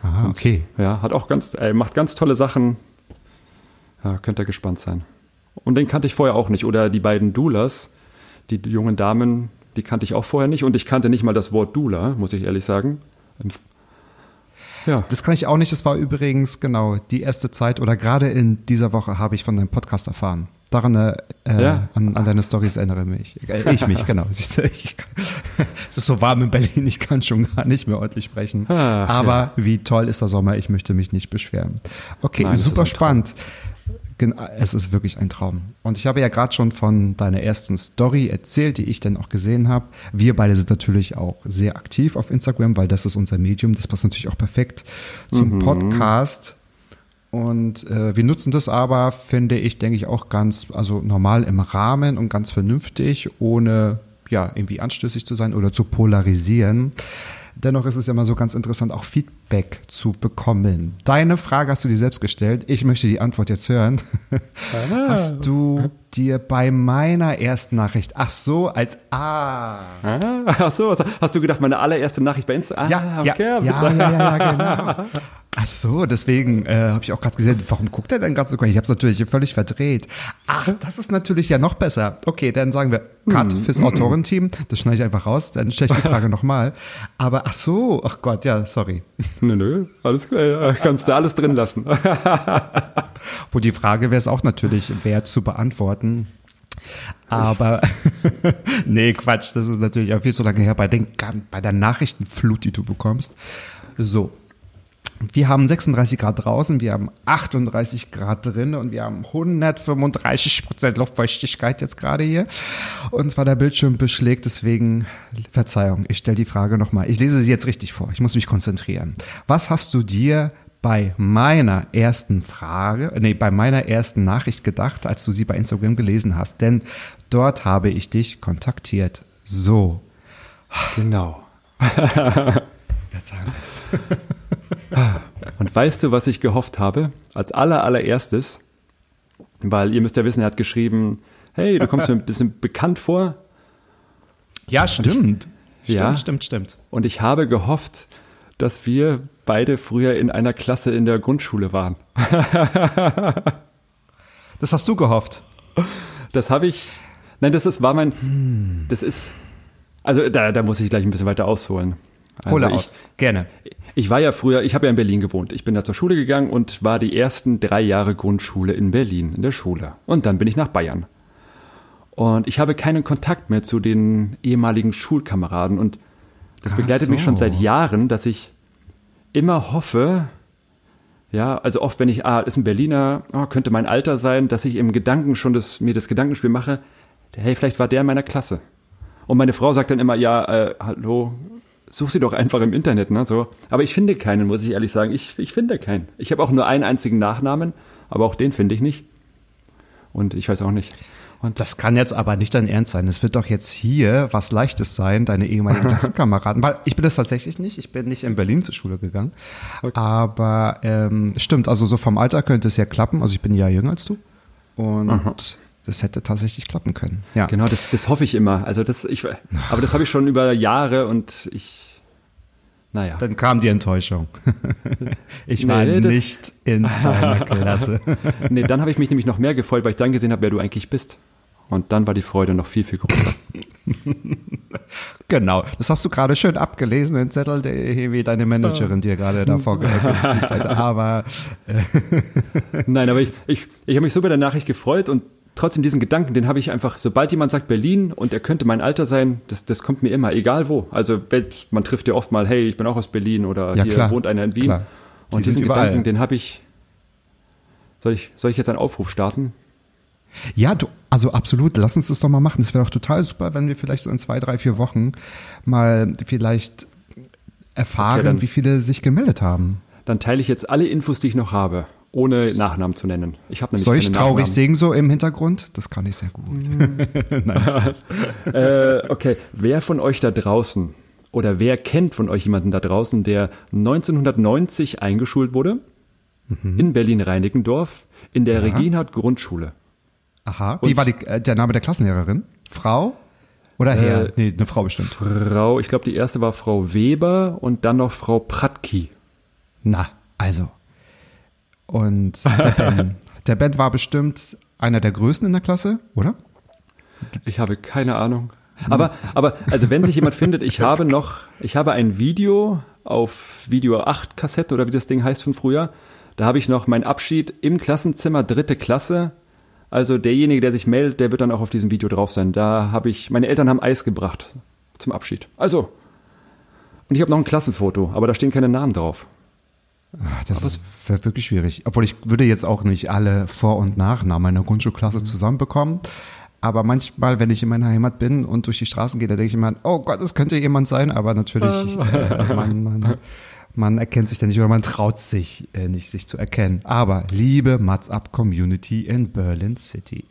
Speaker 5: Aha, okay.
Speaker 2: ja, hat auch ganz, er macht ganz tolle Sachen. Ja, könnt ihr gespannt sein. Und den kannte ich vorher auch nicht. Oder die beiden Doulas, die jungen Damen, die kannte ich auch vorher nicht. Und ich kannte nicht mal das Wort Doula, muss ich ehrlich sagen. Ja,
Speaker 5: Das kann ich auch nicht. Das war übrigens genau die erste Zeit oder gerade in dieser Woche habe ich von deinem Podcast erfahren. Daran, äh,
Speaker 2: Ja.
Speaker 5: an, an deine Stories erinnere mich. Äh, ich mich, genau. Siehst du, ich, kann- es ist so warm in Berlin, ich kann schon gar nicht mehr ordentlich sprechen.
Speaker 2: Ach,
Speaker 5: Aber wie toll ist der Sommer, ich möchte mich nicht beschweren. Okay,
Speaker 2: Nein,
Speaker 5: super
Speaker 2: ein Traum.
Speaker 5: Es ist wirklich ein Traum. Und ich habe ja gerade schon von deiner ersten Story erzählt, die ich dann auch gesehen habe. Wir beide sind natürlich auch sehr aktiv auf Instagram, weil das ist unser Medium. Das passt natürlich auch perfekt zum Podcast. Und äh, wir nutzen das aber, finde ich, denke ich, auch ganz, also normal im Rahmen und ganz vernünftig, ohne ja irgendwie anstößig zu sein oder zu polarisieren. Dennoch ist es ja immer so ganz interessant, auch Feedback zu bekommen. Deine Frage hast du dir selbst gestellt. Ich möchte die Antwort jetzt hören. Hast du dir bei meiner ersten Nachricht, ach so, als Ah.
Speaker 2: Ah, ach so, hast du gedacht, meine allererste Nachricht bei Insta? Ah,
Speaker 5: Ja, ja, ja, ja, ja, ja, genau. Ach so, deswegen äh, habe ich auch gerade gesehen, warum guckt er denn gerade so komisch? Ich habe es natürlich völlig verdreht. Ach, das ist natürlich ja noch besser. Okay, dann sagen wir Cut fürs Autorenteam. Das schneide ich einfach raus, dann stelle ich die Frage nochmal. Aber ach so, ach Gott, ja, sorry.
Speaker 2: Nö, nö, alles klar, kannst du alles drin lassen.
Speaker 5: Wo die Frage wäre es auch natürlich wert zu beantworten. Aber nee, Quatsch, das ist natürlich auch viel zu lange her bei, den, bei der Nachrichtenflut, die du bekommst. So. Wir haben 36 Grad draußen, wir haben 38 Grad drin und wir haben 135 Prozent Luftfeuchtigkeit jetzt gerade hier. Und zwar der Bildschirm beschlägt, deswegen Verzeihung, ich stelle die Frage nochmal. Ich lese sie jetzt richtig vor, ich muss mich konzentrieren. Was hast du dir bei meiner ersten Frage, nee, bei meiner ersten Nachricht gedacht, als du sie bei Instagram gelesen hast? Denn dort habe ich dich kontaktiert. So.
Speaker 2: Genau. Und weißt du, was ich gehofft habe? Als aller, allererstes, weil ihr müsst ja wissen, er hat geschrieben, hey, du kommst mir ein bisschen bekannt vor.
Speaker 5: Ja, stimmt.
Speaker 2: Ja.
Speaker 5: Stimmt, stimmt, stimmt.
Speaker 2: Und ich habe gehofft, dass wir beide früher in einer Klasse in der Grundschule waren.
Speaker 5: Das hast du gehofft.
Speaker 2: Das habe ich, nein, das ist, war mein, das ist, also da, da muss ich gleich ein bisschen weiter ausholen.
Speaker 5: Hole
Speaker 2: Also
Speaker 5: aus. Gerne.
Speaker 2: Ich war ja früher, ich habe ja in Berlin gewohnt. Ich bin da zur Schule gegangen und war die ersten drei Jahre Grundschule in Berlin, in der Schule. Und dann bin ich nach Bayern. Und ich habe keinen Kontakt mehr zu den ehemaligen Schulkameraden. Und das begleitet mich
Speaker 5: so.
Speaker 2: schon seit Jahren, dass ich immer hoffe, ja, also oft, wenn ich, ah, ist ein Berliner, oh, könnte mein Alter sein, dass ich im Gedanken schon das, mir das Gedankenspiel mache, hey, vielleicht war der in meiner Klasse. Und meine Frau sagt dann immer, ja, äh, hallo, such sie doch einfach im Internet, ne, so. Aber ich finde keinen, muss ich ehrlich sagen. Ich, ich finde keinen. Ich habe auch nur einen einzigen Nachnamen, aber auch den finde ich nicht. Und ich weiß auch nicht. Und
Speaker 5: Das kann jetzt aber nicht dein Ernst sein. Es wird doch jetzt hier was Leichtes sein, deine ehemaligen Klassenkameraden. Weil ich bin das tatsächlich nicht. Ich bin nicht in Berlin zur Schule gegangen. Aber ähm, stimmt, also so vom Alter könnte es ja klappen. Also ich bin Jahr jünger als du. Und das hätte tatsächlich klappen können. Ja.
Speaker 2: genau, das, das hoffe ich immer. Also das, ich, aber das habe ich schon über Jahre und ich, naja.
Speaker 5: Dann kam die Enttäuschung. Ich war
Speaker 2: Nee,
Speaker 5: nicht in deiner Klasse.
Speaker 2: Nee, dann habe ich mich nämlich noch mehr gefreut, weil ich dann gesehen habe, wer du eigentlich bist. Und dann war die Freude noch viel, viel größer.
Speaker 5: Genau, das hast du gerade schön abgelesen, den Zettel, der wie deine Managerin dir gerade davor gezeigt hat. Aber
Speaker 2: Nein, aber ich, ich, ich habe mich so bei der Nachricht gefreut und trotzdem diesen Gedanken, den habe ich einfach, sobald jemand sagt Berlin und er könnte mein Alter sein, das, das kommt mir immer, egal wo. Also man trifft ja oft mal, hey, ich bin auch aus Berlin oder
Speaker 5: Ja,
Speaker 2: hier
Speaker 5: klar.
Speaker 2: wohnt einer in Wien.
Speaker 5: Klar. Die
Speaker 2: Und diesen
Speaker 5: überall.
Speaker 2: Gedanken, den habe ich. Soll ich, soll ich jetzt einen Aufruf starten?
Speaker 5: ja, du, also absolut, lass uns das doch mal machen. Es wäre doch total super, wenn wir vielleicht so in zwei, drei, vier Wochen mal vielleicht erfahren,
Speaker 2: Okay, dann-
Speaker 5: wie viele sich gemeldet haben.
Speaker 2: Dann teile ich jetzt alle Infos, die ich noch habe, ohne Nachnamen zu nennen. Ich habe nämlich
Speaker 5: Soll ich traurig
Speaker 2: Nachnamen.
Speaker 5: singen so im Hintergrund? Das kann ich sehr gut.
Speaker 2: Äh, okay, wer von euch da draußen oder wer kennt von euch jemanden da draußen, der 1990 eingeschult wurde in Berlin-Reinickendorf in der Reginat-Grundschule?
Speaker 5: Aha.
Speaker 2: Und-
Speaker 5: Wie war die, äh, der Name der Klassenlehrerin? Frau oder Herr?
Speaker 2: Äh,
Speaker 5: nee, eine Frau bestimmt.
Speaker 2: Frau, ich glaube, die erste war Frau Weber und dann noch Frau Pratki.
Speaker 5: Na, also. Und der Ben. der Ben war bestimmt einer der Größten in der Klasse, oder?
Speaker 2: Ich habe keine Ahnung. Aber, aber, also wenn sich jemand findet, ich habe noch, ich habe ein Video auf Video 8 Kassette oder wie das Ding heißt von früher. Da habe ich noch meinen Abschied im Klassenzimmer, dritte Klasse. Also derjenige, der sich meldet, der wird dann auch auf diesem Video drauf sein. Da habe ich, meine Eltern haben Eis gebracht zum Abschied. Also. Und ich habe noch ein Klassenfoto, aber da stehen keine Namen drauf.
Speaker 5: Ach, das ist wirklich schwierig. Obwohl ich würde jetzt auch nicht alle Vor- und Nachnamen meiner Grundschulklasse zusammenbekommen. Aber manchmal, wenn ich in meiner Heimat bin und durch die Straßen gehe, da denke ich immer, oh Gott, es könnte jemand sein. Aber natürlich, äh, man, man, man erkennt sich da nicht oder man traut sich äh, nicht, sich zu erkennen. Aber liebe Mats Up Community in Berlin City,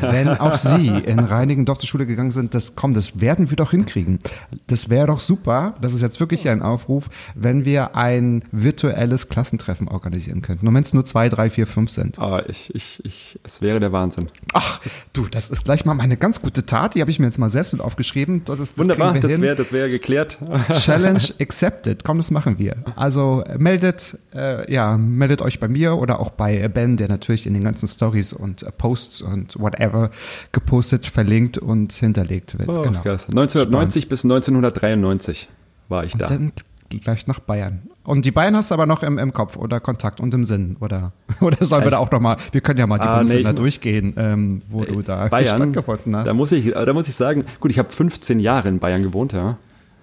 Speaker 5: wenn auch Sie in Reinigendorf zur Schule gegangen sind, das komm, das werden wir doch hinkriegen. Das wäre doch super. Das ist jetzt wirklich ein Aufruf, wenn wir ein virtuelles Klassentreffen organisieren könnten. Und wenn es nur zwei, drei, vier, fünf sind.
Speaker 2: Ah, ich, ich, ich, es wäre der Wahnsinn.
Speaker 5: Ach, du, das ist gleich mal meine ganz gute Tat. Die habe ich mir jetzt mal selbst mit aufgeschrieben. Das ist, das
Speaker 2: Wunderbar, das wäre, das wäre geklärt.
Speaker 5: Challenge accepted. Komm, das machen wir. Also äh, meldet, äh, ja, meldet euch bei mir oder auch bei Ben, der natürlich in den ganzen Stories und äh, Posts und whatever gepostet, verlinkt und hinterlegt wird.
Speaker 2: Oh,
Speaker 5: genau.
Speaker 2: krass. 1990 bis 1993 war ich da.
Speaker 5: Und dann gleich nach Bayern. Und die Bayern hast du aber noch im, im Kopf oder Kontakt und im Sinn, oder? Oder sollen wir da auch noch mal, wir können ja mal die
Speaker 2: Ah, nee,
Speaker 5: Bundesländer
Speaker 2: ich-
Speaker 5: durchgehen, ähm, wo du da
Speaker 2: Bayern,
Speaker 5: stattgefunden hast.
Speaker 2: da muss ich, da muss ich sagen, gut, ich habe 15 Jahre in Bayern gewohnt, ja.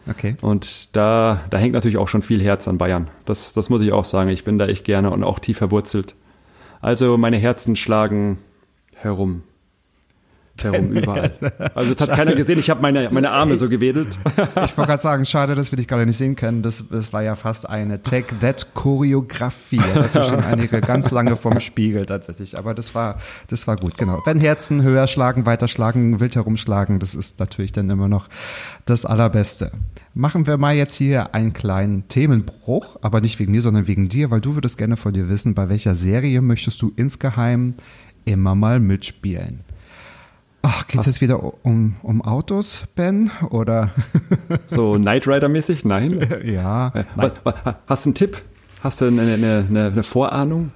Speaker 5: Okay.
Speaker 2: Und da, da hängt natürlich auch schon viel Herz an Bayern. Das, das muss ich auch sagen. Ich bin da echt gerne und auch tief verwurzelt. Also meine Herzen schlagen herum. Herum überall. Also das hat keiner gesehen. Ich habe meine, meine Arme so gewedelt.
Speaker 5: Ich wollte gerade sagen, schade, dass wir dich gerade nicht sehen können. Das, das war ja fast eine Take That Choreografie. Dafür stehen einige ganz lange vorm Spiegel tatsächlich. Aber das war, das war gut, genau. Wenn Herzen höher schlagen, weiter schlagen, wild herumschlagen, das ist natürlich dann immer noch das Allerbeste. Machen wir mal jetzt hier einen kleinen Themenbruch, aber nicht wegen mir, sondern wegen dir, weil du würdest gerne von dir wissen, bei welcher Serie möchtest du insgeheim immer mal mitspielen? Ach, geht's jetzt wieder um, um Autos, Ben? Oder?
Speaker 2: So Knight Rider-mäßig? Nein.
Speaker 5: ja.
Speaker 2: Was, was, hast du einen Tipp? Hast du eine, eine, eine, Vorahnung?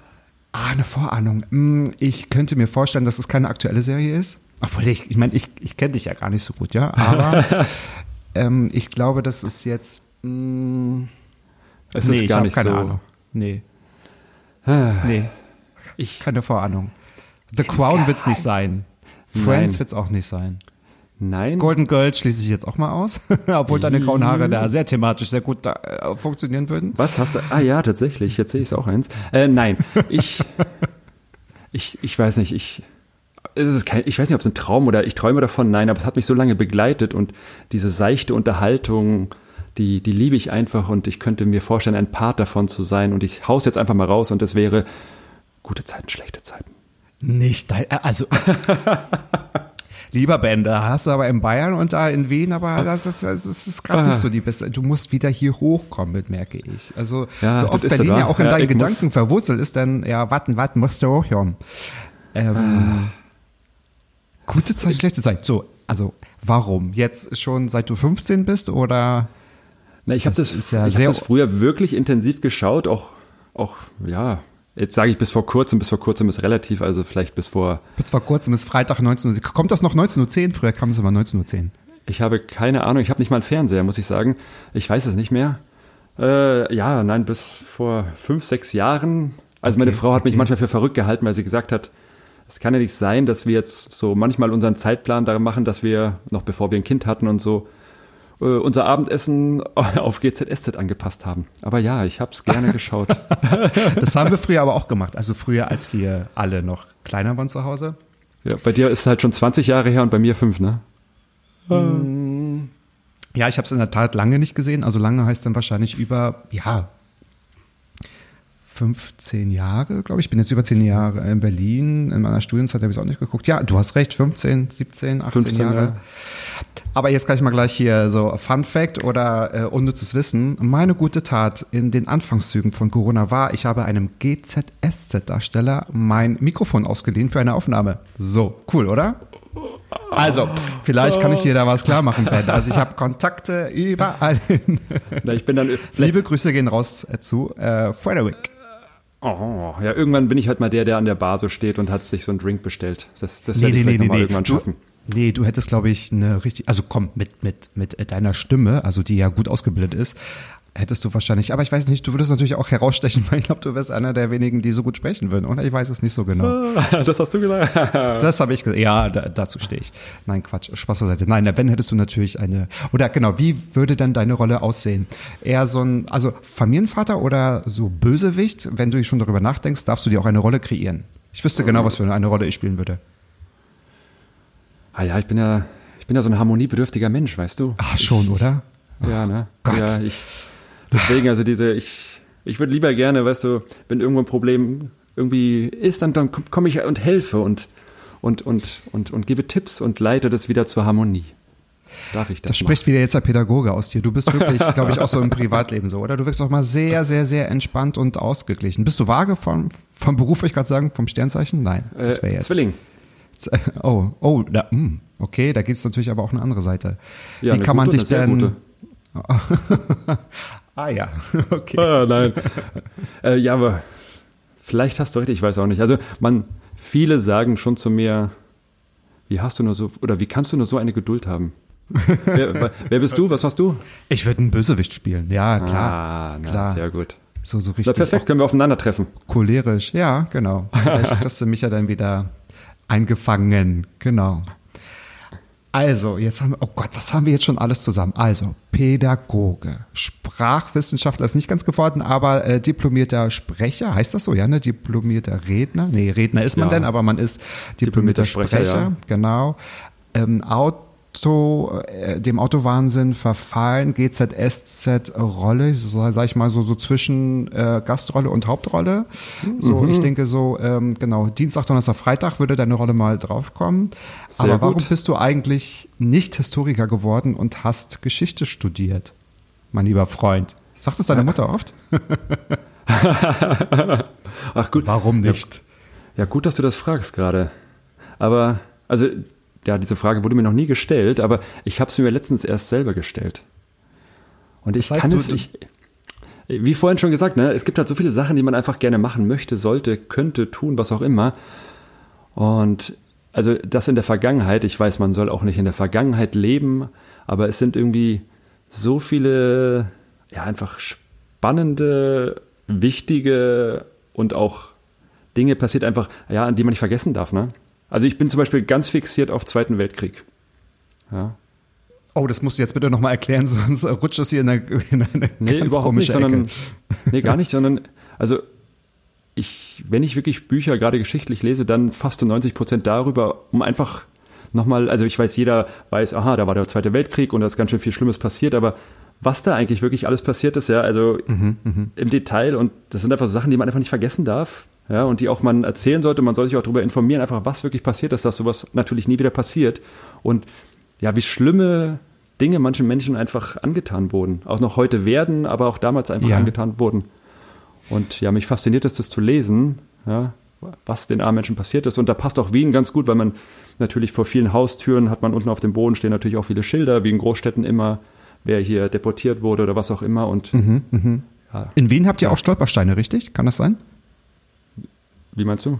Speaker 5: Ah, eine Vorahnung. Hm, Ich könnte mir vorstellen, dass es keine aktuelle Serie ist. Obwohl, ich, ich meine, ich, ich kenne dich ja gar nicht so gut, ja. Aber ähm, ich glaube, dass es jetzt
Speaker 2: Es
Speaker 5: nee,
Speaker 2: ist
Speaker 5: ich
Speaker 2: gar
Speaker 5: habe
Speaker 2: nicht
Speaker 5: keine
Speaker 2: so.
Speaker 5: Ahnung. Nee.
Speaker 2: Ah,
Speaker 5: Nee,
Speaker 2: Ich,
Speaker 5: keine Vorahnung. The Crown wird's nicht sein. Friends
Speaker 2: Nein.
Speaker 5: wird's auch nicht sein.
Speaker 2: nein.
Speaker 5: Golden Girls schließe ich jetzt auch mal aus, obwohl deine grauen Haare da sehr thematisch sehr gut da, äh, funktionieren würden.
Speaker 2: Was hast du? Ah ja, tatsächlich. Jetzt sehe ich es auch eins. Äh, nein, ich, ich, ich weiß nicht. Ich, es kein, ich weiß nicht, ob es ein Traum oder ich träume davon. Nein, aber es hat mich so lange begleitet und diese seichte Unterhaltung, die, die liebe ich einfach und ich könnte mir vorstellen, ein Part davon zu sein. Und ich haus jetzt einfach mal raus und es wäre gute Zeiten, schlechte Zeiten.
Speaker 5: Nicht dein, äh, also. Lieber Ben, da hast du aber in Bayern und da in Wien, aber das ist, das ist, ist gerade nicht so die beste. Du musst wieder hier hochkommen, merke ich. Also,
Speaker 2: Ja,
Speaker 5: so oft Berlin ja auch in
Speaker 2: ja,
Speaker 5: deinen
Speaker 2: ich muss-
Speaker 5: Gedanken verwurzelt ist, dann, ja, warten, warten, musst du hochkommen. Ähm, gute Zeit, schlechte Zeit. So, also, warum? Jetzt schon seit du 15 bist oder?
Speaker 2: Na, ich habe
Speaker 5: Das
Speaker 2: das,
Speaker 5: ja
Speaker 2: ich hab das früher wirklich intensiv geschaut, auch, auch ja, jetzt sage ich bis vor kurzem, bis vor kurzem ist relativ, also vielleicht bis vor,
Speaker 5: Bis vor kurzem ist Freitag 19 Uhr. Kommt das noch 19.10 Uhr? Früher kam es immer 19.10 Uhr.
Speaker 2: ich habe keine Ahnung, ich habe nicht mal einen Fernseher, muss ich sagen. Ich weiß es nicht mehr. Äh, ja, nein, bis vor fünf, sechs Jahren. Also meine Frau hat mich manchmal für verrückt gehalten, weil sie gesagt hat, es kann ja nicht sein, dass wir jetzt so manchmal unseren Zeitplan daran machen, dass wir, noch bevor wir ein Kind hatten und so, äh, unser Abendessen auf GZSZ angepasst haben. Aber ja, ich habe es gerne geschaut.
Speaker 5: Das haben wir früher aber auch gemacht. Also früher, als wir alle noch kleiner waren zu Hause.
Speaker 2: ja, bei dir ist es halt schon 20 Jahre her und bei mir fünf, ne?
Speaker 5: Ja, ich habe es in der Tat lange nicht gesehen. Also lange heißt dann wahrscheinlich über, ja, 15 Jahre, glaube ich. Ich bin jetzt über 10 Jahre in Berlin. In meiner Studienzeit habe ich es auch nicht geguckt. Ja, du hast recht, 15, 17, 18
Speaker 2: 15
Speaker 5: Jahre.
Speaker 2: Jahre.
Speaker 5: Aber jetzt gleich mal gleich hier so Fun Fact oder äh, unnützes Wissen. Meine gute Tat in den Anfangszügen von Corona war, ich habe einem GZSZ-Darsteller mein Mikrofon ausgeliehen für eine Aufnahme. So, cool, oder? Also, vielleicht kann ich dir da was klar machen, Ben. Also ich habe Kontakte überall hin.
Speaker 2: Na, ich bin dann,
Speaker 5: Liebe Grüße gehen raus äh, zu äh, Frederick.
Speaker 2: Oh, ja, irgendwann bin ich halt mal der, der an der Bar so steht und hat sich so einen Drink bestellt. Das, das werde ich vielleicht noch mal irgendwann
Speaker 5: Du,
Speaker 2: schaffen.
Speaker 5: nee, du hättest, glaube ich, eine richtig, also komm, mit, mit, mit deiner Stimme, also die ja gut ausgebildet ist, hättest du wahrscheinlich, aber ich weiß nicht, du würdest natürlich auch herausstechen, weil ich glaube, du wärst einer der wenigen, die so gut sprechen würden, oder? Ich weiß es nicht so genau.
Speaker 2: Das hast du gesagt.
Speaker 5: Das habe ich gesagt. Ja, da, dazu stehe ich. Nein, Quatsch, Spaß beiseite. Nein, der Ben hättest du natürlich eine, oder genau, wie würde denn deine Rolle aussehen? Eher so ein, also Familienvater oder so Bösewicht? Wenn du schon darüber nachdenkst, darfst du dir auch eine Rolle kreieren. Ich wüsste genau, was für eine Rolle ich spielen würde.
Speaker 2: Ah ja, ich bin ja, ich bin ja so ein harmoniebedürftiger Mensch, weißt du?
Speaker 5: Ah, schon, oder?
Speaker 2: Ja, ne?
Speaker 5: Gott.
Speaker 2: Ja, ich, deswegen, also diese, ich, ich würde lieber gerne, weißt du, wenn irgendwo ein Problem irgendwie ist, dann, dann komme komm ich und helfe und, und, und, und, und gebe Tipps und leite das wieder zur Harmonie. Darf ich das?
Speaker 5: Das spricht wieder jetzt der Pädagoge aus dir. Du bist wirklich, glaube ich, auch so im Privatleben so, oder? Du wirkst auch mal sehr, sehr, sehr entspannt und ausgeglichen. Bist du vage vom, vom Beruf, wollte ich gerade sagen, vom Sternzeichen? Nein,
Speaker 2: machen?
Speaker 5: das wäre
Speaker 2: äh,
Speaker 5: jetzt.
Speaker 2: Zwilling.
Speaker 5: Z- Oh, oh, da, hm, okay, da gibt's natürlich aber auch eine andere Seite.
Speaker 2: Ja,
Speaker 5: Wie kann man dich denn? ah ja, okay.
Speaker 2: Ah, nein. äh, ja, aber vielleicht hast du recht, ich weiß auch nicht. Also man, viele sagen schon zu mir, wie hast du nur so, oder wie kannst du nur so eine Geduld haben? wer, wer bist du? Was machst du?
Speaker 5: Ich würde einen Bösewicht spielen, ja, klar.
Speaker 2: Ah, na,
Speaker 5: klar.
Speaker 2: sehr gut.
Speaker 5: So, so
Speaker 2: Na,
Speaker 5: richtig
Speaker 2: perfekt,
Speaker 5: auch
Speaker 2: können wir aufeinandertreffen.
Speaker 5: cholerisch. Ja, genau. Vielleicht kriegst du mich ja dann wieder eingefangen. Genau. Also, jetzt haben wir, oh Gott, was haben wir jetzt schon alles zusammen? Also, Pädagoge, Sprachwissenschaftler ist nicht ganz geworden, aber äh, diplomierter Sprecher, heißt das so, ja, ne? Diplomierter Redner? Nee, Redner ist man
Speaker 2: Ja.
Speaker 5: denn, aber man ist diplomierter,
Speaker 2: Diplomierter
Speaker 5: Sprecher,
Speaker 2: Sprecher, ja.
Speaker 5: genau. Ähm, Auto, äh, dem Autowahnsinn verfallen, GZSZ-Rolle, so, sag ich mal, so, so zwischen äh, Gastrolle und Hauptrolle. So,
Speaker 2: Mhm.
Speaker 5: ich denke so, ähm, genau, Dienstag, Donnerstag, Freitag würde deine Rolle mal draufkommen.
Speaker 2: Sehr
Speaker 5: Aber warum
Speaker 2: gut.
Speaker 5: bist du eigentlich nicht Historiker geworden und hast Geschichte studiert, mein lieber Freund? Sagt es deine Mutter oft?
Speaker 2: Ach gut.
Speaker 5: Warum nicht?
Speaker 2: Ja, gut, dass du das fragst gerade. Aber, also, ja, diese Frage wurde mir noch nie gestellt, aber ich habe sie mir letztens erst selber gestellt. Und ich
Speaker 5: Das heißt,
Speaker 2: kann es nicht. Wie vorhin schon gesagt, ne, es gibt halt so viele Sachen, die man einfach gerne machen möchte, sollte, könnte, tun, was auch immer. Und also das in der Vergangenheit, ich weiß, man soll auch nicht in der Vergangenheit leben, aber es sind irgendwie so viele ja, einfach spannende, wichtige und auch Dinge passiert einfach, ja, an die man nicht vergessen darf. Ne? Also ich bin zum Beispiel ganz fixiert auf Zweiten Weltkrieg. Ja.
Speaker 5: Oh, das musst du jetzt bitte nochmal erklären, sonst rutscht das hier in eine, in eine
Speaker 2: Nee,
Speaker 5: ganz
Speaker 2: überhaupt nicht,
Speaker 5: komische Ecke.
Speaker 2: sondern, nee, gar nicht, sondern, also ich, wenn ich wirklich Bücher gerade geschichtlich lese, dann fast zu 90 Prozent darüber, um einfach nochmal, also ich weiß, jeder weiß, aha, da war der Zweite Weltkrieg und da ist ganz schön viel Schlimmes passiert, aber was da eigentlich wirklich alles passiert ist, ja, also im Detail und das sind einfach so Sachen, die man einfach nicht vergessen darf, ja, und die auch man erzählen sollte, man soll sich auch darüber informieren, einfach was wirklich passiert ist, dass sowas natürlich nie wieder passiert und ja, wie schlimme Dinge manchen Menschen einfach angetan wurden, auch noch heute werden, aber auch damals einfach
Speaker 5: Ja.
Speaker 2: angetan wurden. Und ja, mich fasziniert es, das zu lesen, ja, was den armen Menschen passiert ist. Und da passt auch Wien ganz gut, weil man natürlich vor vielen Haustüren hat man unten auf dem Boden stehen natürlich auch viele Schilder, wie in Großstädten immer, wer hier deportiert wurde oder was auch immer. Und
Speaker 5: Mhm. In Wien habt ihr auch Stolpersteine, richtig? Kann das sein?
Speaker 2: Wie meinst du?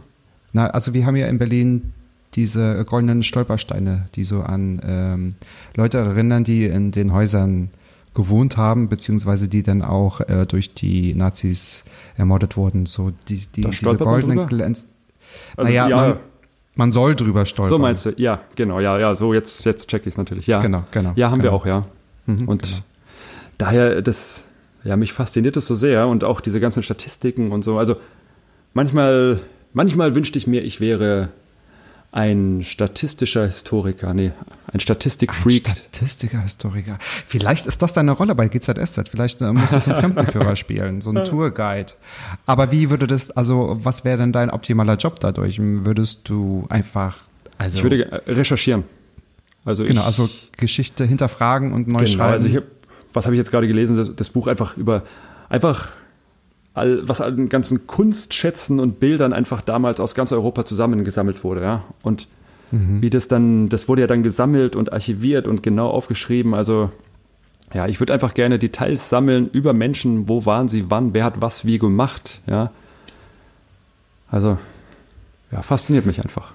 Speaker 5: Na, also wir haben ja in Berlin diese goldenen Stolpersteine, die so an ähm, Leute erinnern, die in den Häusern gewohnt haben, beziehungsweise die dann auch äh, durch die Nazis ermordet wurden. So die, die diese goldenen
Speaker 2: drüber?
Speaker 5: Glänz.
Speaker 2: Also,
Speaker 5: naja,
Speaker 2: ja,
Speaker 5: man, man soll drüber stolpern.
Speaker 2: so meinst du? Ja, genau, ja, ja, so jetzt, jetzt check ich es natürlich. Ja,
Speaker 5: Genau, genau,
Speaker 2: Ja, haben wir
Speaker 5: genau.
Speaker 2: auch, ja.
Speaker 5: Mhm,
Speaker 2: Und
Speaker 5: genau.
Speaker 2: daher, das, ja, mich fasziniert es so sehr und auch diese ganzen Statistiken und so. Also manchmal, manchmal wünschte ich mir, ich wäre ein statistischer Historiker, nee, ein Statistikfreak.
Speaker 5: Ein Statistiker, Historiker. Vielleicht ist das deine Rolle bei GZSZ. Vielleicht äh, musst du so einen Fremdenführer spielen, so einen Tourguide. Aber wie würde das, also was wäre denn dein optimaler Job dadurch? Würdest du einfach, also,
Speaker 2: Ich würde äh, recherchieren. Also
Speaker 5: genau,
Speaker 2: ich,
Speaker 5: also Geschichte hinterfragen und neu
Speaker 2: genau,
Speaker 5: schreiben.
Speaker 2: also ich hab, was habe ich jetzt gerade gelesen? Das, das Buch einfach über, einfach all, was an ganzen Kunstschätzen und Bildern einfach damals aus ganz Europa zusammengesammelt wurde, ja. Und wie das dann, das wurde ja dann gesammelt und archiviert und genau aufgeschrieben. Also ja, ich würde einfach gerne Details sammeln über Menschen, wo waren sie, wann, wer hat was wie gemacht, ja. Also, ja, fasziniert mich einfach.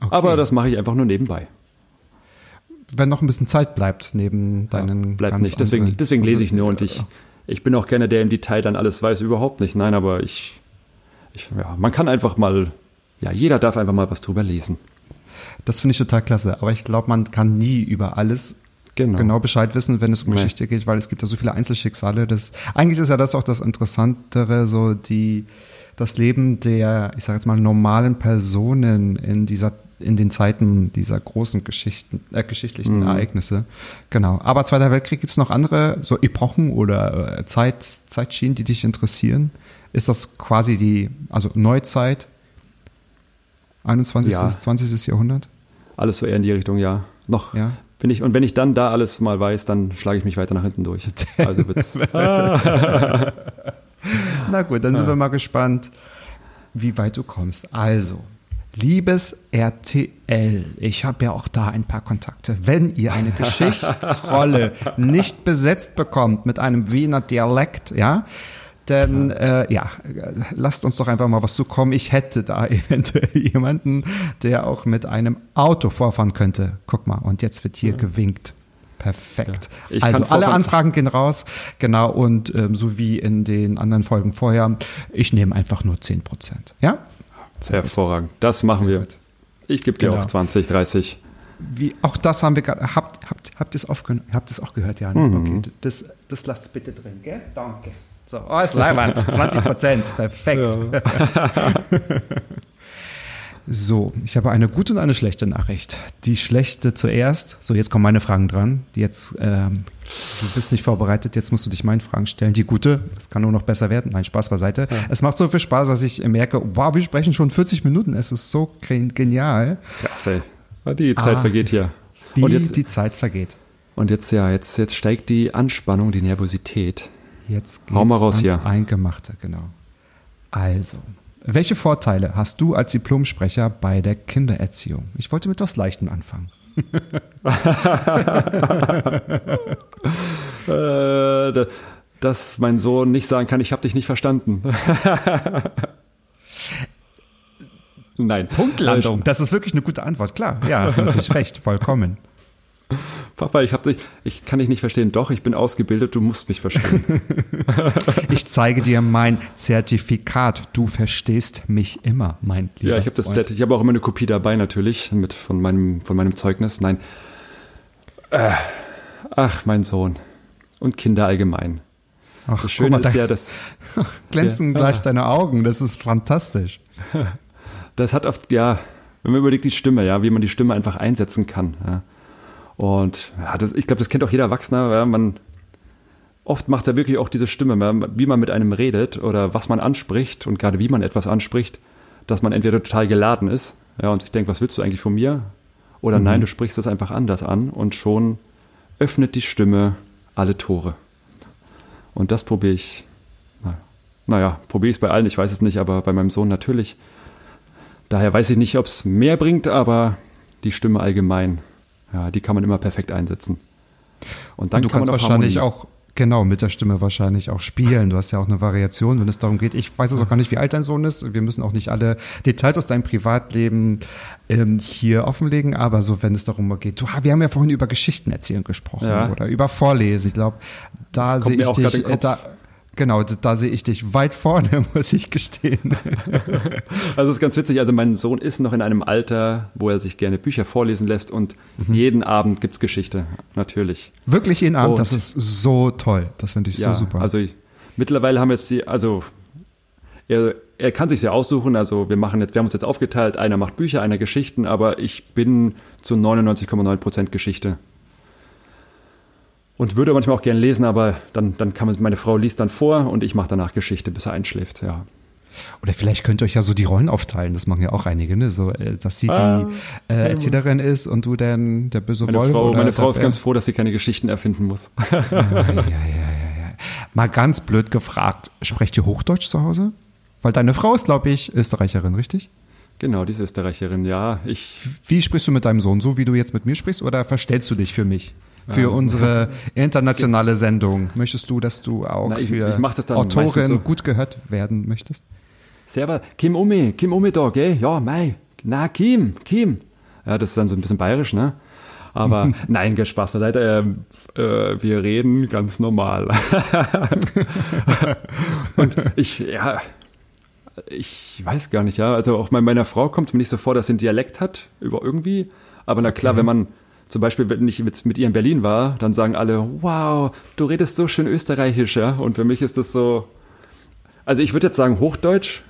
Speaker 5: Okay.
Speaker 2: Aber das mache ich einfach nur nebenbei.
Speaker 5: Wenn noch ein bisschen Zeit bleibt neben deinen
Speaker 2: bleibt
Speaker 5: ganz
Speaker 2: nicht. Deswegen, deswegen lese ich nur und ich, ich bin auch gerne der im Detail dann alles weiß, überhaupt nicht. Nein, aber ich, ich ja, man kann einfach mal, ja, jeder darf einfach mal was drüber lesen.
Speaker 5: Das finde ich total klasse. Aber ich glaube, man kann nie über alles
Speaker 2: Genau.
Speaker 5: genau Bescheid wissen, wenn es um
Speaker 2: Nee.
Speaker 5: Geschichte geht, weil es gibt ja so viele Einzelschicksale. Das, eigentlich ist ja das auch das Interessantere, so die, das Leben der, ich sage jetzt mal, normalen Personen in dieser, in den Zeiten dieser großen Geschichten, äh, geschichtlichen
Speaker 2: Mhm.
Speaker 5: Ereignisse. Genau. Aber Zweiter Weltkrieg gibt es noch andere, so Epochen oder äh, Zeit, Zeitschienen, die dich interessieren? Ist das quasi die, also Neuzeit, 21.
Speaker 2: Ja.
Speaker 5: 20. Jahrhundert?
Speaker 2: Alles so eher in die Richtung, ja. Noch
Speaker 5: Ja.
Speaker 2: bin ich, und wenn ich dann da alles mal weiß, dann schlage ich mich weiter nach hinten durch. Also wird's.
Speaker 5: Na gut, dann sind wir mal gespannt, wie weit du kommst. Also, liebes RTL, ich habe ja auch da ein paar Kontakte. Wenn ihr eine Geschichtsrolle nicht besetzt bekommt mit einem Wiener Dialekt, ja, dann äh, ja, lasst uns doch einfach mal was zukommen. Ich hätte da eventuell jemanden, der auch mit einem Auto vorfahren könnte. Guck mal, und jetzt wird hier gewinkt. Perfekt.
Speaker 2: Ja,
Speaker 5: also alle Anfragen gehen raus. Genau, und ähm, so wie in den anderen Folgen vorher, ich nehme einfach nur 10 Prozent. Ja? Sehr.
Speaker 2: Hervorragend. Das machen
Speaker 5: Sehr
Speaker 2: wir.
Speaker 5: gut.
Speaker 2: Ich gebe dir
Speaker 5: Genau.
Speaker 2: auch 20, 30.
Speaker 5: Wie, auch das haben wir gerade. Habt, habt, habt ihr es auch gehört, ja? Ne?
Speaker 2: Mhm.
Speaker 5: Okay, das, das lasst bitte drin, gell? Danke. So, oh, ist Leihwand. 20 Prozent. Perfekt. So, ich habe eine gute und eine schlechte Nachricht. Die schlechte zuerst. So, jetzt kommen meine Fragen dran. Die Jetzt, ähm, du bist nicht vorbereitet, jetzt musst du dich meinen Fragen stellen. Die gute, das kann nur noch besser werden. Nein, Spaß beiseite. Es macht so viel Spaß, dass ich merke, wow, wir sprechen schon 40 Minuten. Es ist so gen- genial,
Speaker 2: Krass, ey. Die Zeit
Speaker 5: Ah.
Speaker 2: vergeht hier.
Speaker 5: wie
Speaker 2: Und jetzt,
Speaker 5: die Zeit vergeht.
Speaker 2: und jetzt, ja, jetzt, jetzt steigt die Anspannung, die Nervosität.
Speaker 5: Jetzt
Speaker 2: Hau
Speaker 5: geht's
Speaker 2: mal raus hier.
Speaker 5: Eingemachte, genau. Also, welche Vorteile hast du als Diplomsprecher bei der Kindererziehung? Ich wollte mit was Leichtem anfangen.
Speaker 2: Äh, da- dass mein Sohn nicht sagen kann, ich habe dich nicht verstanden. Nein.
Speaker 5: Punktlandung. Das ist wirklich eine gute Antwort. Klar, ja, hast du natürlich recht, vollkommen.
Speaker 2: Papa, ich, hab dich, ich kann dich nicht verstehen. Doch, ich bin ausgebildet, du musst mich verstehen.
Speaker 5: Ich zeige dir mein Zertifikat. Du verstehst mich immer, mein lieber
Speaker 2: ja, ich habe das
Speaker 5: Freund.
Speaker 2: ich habe auch immer eine Kopie dabei natürlich mit von meinem von meinem Zeugnis. Nein. Äh, ach, mein Sohn und Kinder allgemein.
Speaker 5: Ach,
Speaker 2: Das Schöne
Speaker 5: mal,
Speaker 2: ist ja, dass
Speaker 5: glänzen
Speaker 2: Ja.
Speaker 5: gleich deine Augen. Das ist fantastisch.
Speaker 2: das hat oft, ja, wenn man überlegt, die Stimme, ja, wie man die Stimme einfach einsetzen kann. Ja. Und ja, das, ich glaube, das kennt auch jeder Erwachsene. Ja, man, oft macht ja wirklich auch diese Stimme, wie man mit einem redet oder was man anspricht und gerade wie man etwas anspricht, dass man entweder total geladen ist, ja, und sich denkt, was willst du eigentlich von mir? Oder nein, du sprichst es einfach anders an und schon öffnet die Stimme alle Tore. Und das probiere ich, na, naja, probiere ich es bei allen, ich weiß es nicht, aber bei meinem Sohn natürlich. Daher weiß ich nicht, ob es mehr bringt, aber die Stimme allgemein, ja, die kann man immer perfekt einsetzen. Und dann
Speaker 5: Und du
Speaker 2: kann
Speaker 5: kannst
Speaker 2: man
Speaker 5: wahrscheinlich
Speaker 2: Harmonie.
Speaker 5: auch, genau, mit der Stimme wahrscheinlich auch spielen. Du hast ja auch eine Variation, wenn es darum geht. Ich weiß jetzt auch gar nicht, wie alt dein Sohn ist. Wir müssen auch nicht alle Details aus deinem Privatleben ähm, hier offenlegen, aber so, wenn es darum geht, du, wir haben ja vorhin über Geschichten erzählen gesprochen
Speaker 2: Ja.
Speaker 5: oder über Vorlesen. Ich glaube, da sehe ich dich, äh, da, genau, da, sehe ich dich weit vorne, muss ich gestehen.
Speaker 2: Also es ist ganz witzig, also mein Sohn ist noch in einem Alter, wo er sich gerne Bücher vorlesen lässt und
Speaker 5: Mhm.
Speaker 2: jeden Abend gibt's Geschichte, natürlich.
Speaker 5: Wirklich jeden Abend,
Speaker 2: Und-
Speaker 5: das ist so toll. Das finde ich
Speaker 2: ja,
Speaker 5: so super.
Speaker 2: Also ich, mittlerweile haben wir jetzt die, also er, er kann sich ja aussuchen, also wir machen jetzt, wir haben uns jetzt aufgeteilt, einer macht Bücher, einer Geschichten, aber ich bin zu 99,9 Prozent Geschichte. Und würde manchmal auch gern lesen, aber dann, dann kann man, meine Frau liest dann vor und ich mache danach Geschichte, bis er einschläft, ja.
Speaker 5: Oder vielleicht könnt ihr euch ja so die Rollen aufteilen, das machen ja auch einige, ne? So, äh, dass sie die äh, Erzählerin ist und du dann der böse
Speaker 2: Meine
Speaker 5: Wolf.
Speaker 2: Frau,
Speaker 5: oder
Speaker 2: meine Frau ist ganz froh, dass sie keine Geschichten erfinden muss.
Speaker 5: Ja, ja, ja, ja, ja. Mal ganz blöd gefragt, sprecht ihr Hochdeutsch zu Hause? Weil deine Frau ist, glaube ich, Österreicherin, richtig?
Speaker 2: genau, diese Österreicherin, ja. Ich,
Speaker 5: Wie sprichst du mit deinem Sohn? So wie du jetzt mit mir sprichst oder verstellst du dich für mich? Für unsere internationale Sendung. Möchtest du, dass du auch
Speaker 2: Na, ich-
Speaker 5: für
Speaker 2: ich
Speaker 5: Autorin
Speaker 2: so.
Speaker 5: gut gehört werden möchtest?
Speaker 2: Servus, Kim Umi, Kim Umi da, gell? Ja, mei. Na, Kim, Kim. Ja, das ist dann so ein bisschen bayerisch, ne? Aber nein, Spaß beiseite. Ähm, äh, wir reden ganz normal. Und ich, ja, ich weiß gar nicht, ja. Also auch bei meiner Frau kommt mir nicht so vor, dass sie einen Dialekt hat, über irgendwie. Aber na klar, wenn man zum Beispiel, wenn ich mit, mit ihr in Berlin war, dann sagen alle, wow, du redest so schön österreichisch, ja. Und für mich ist das so, also ich würde jetzt sagen Hochdeutsch,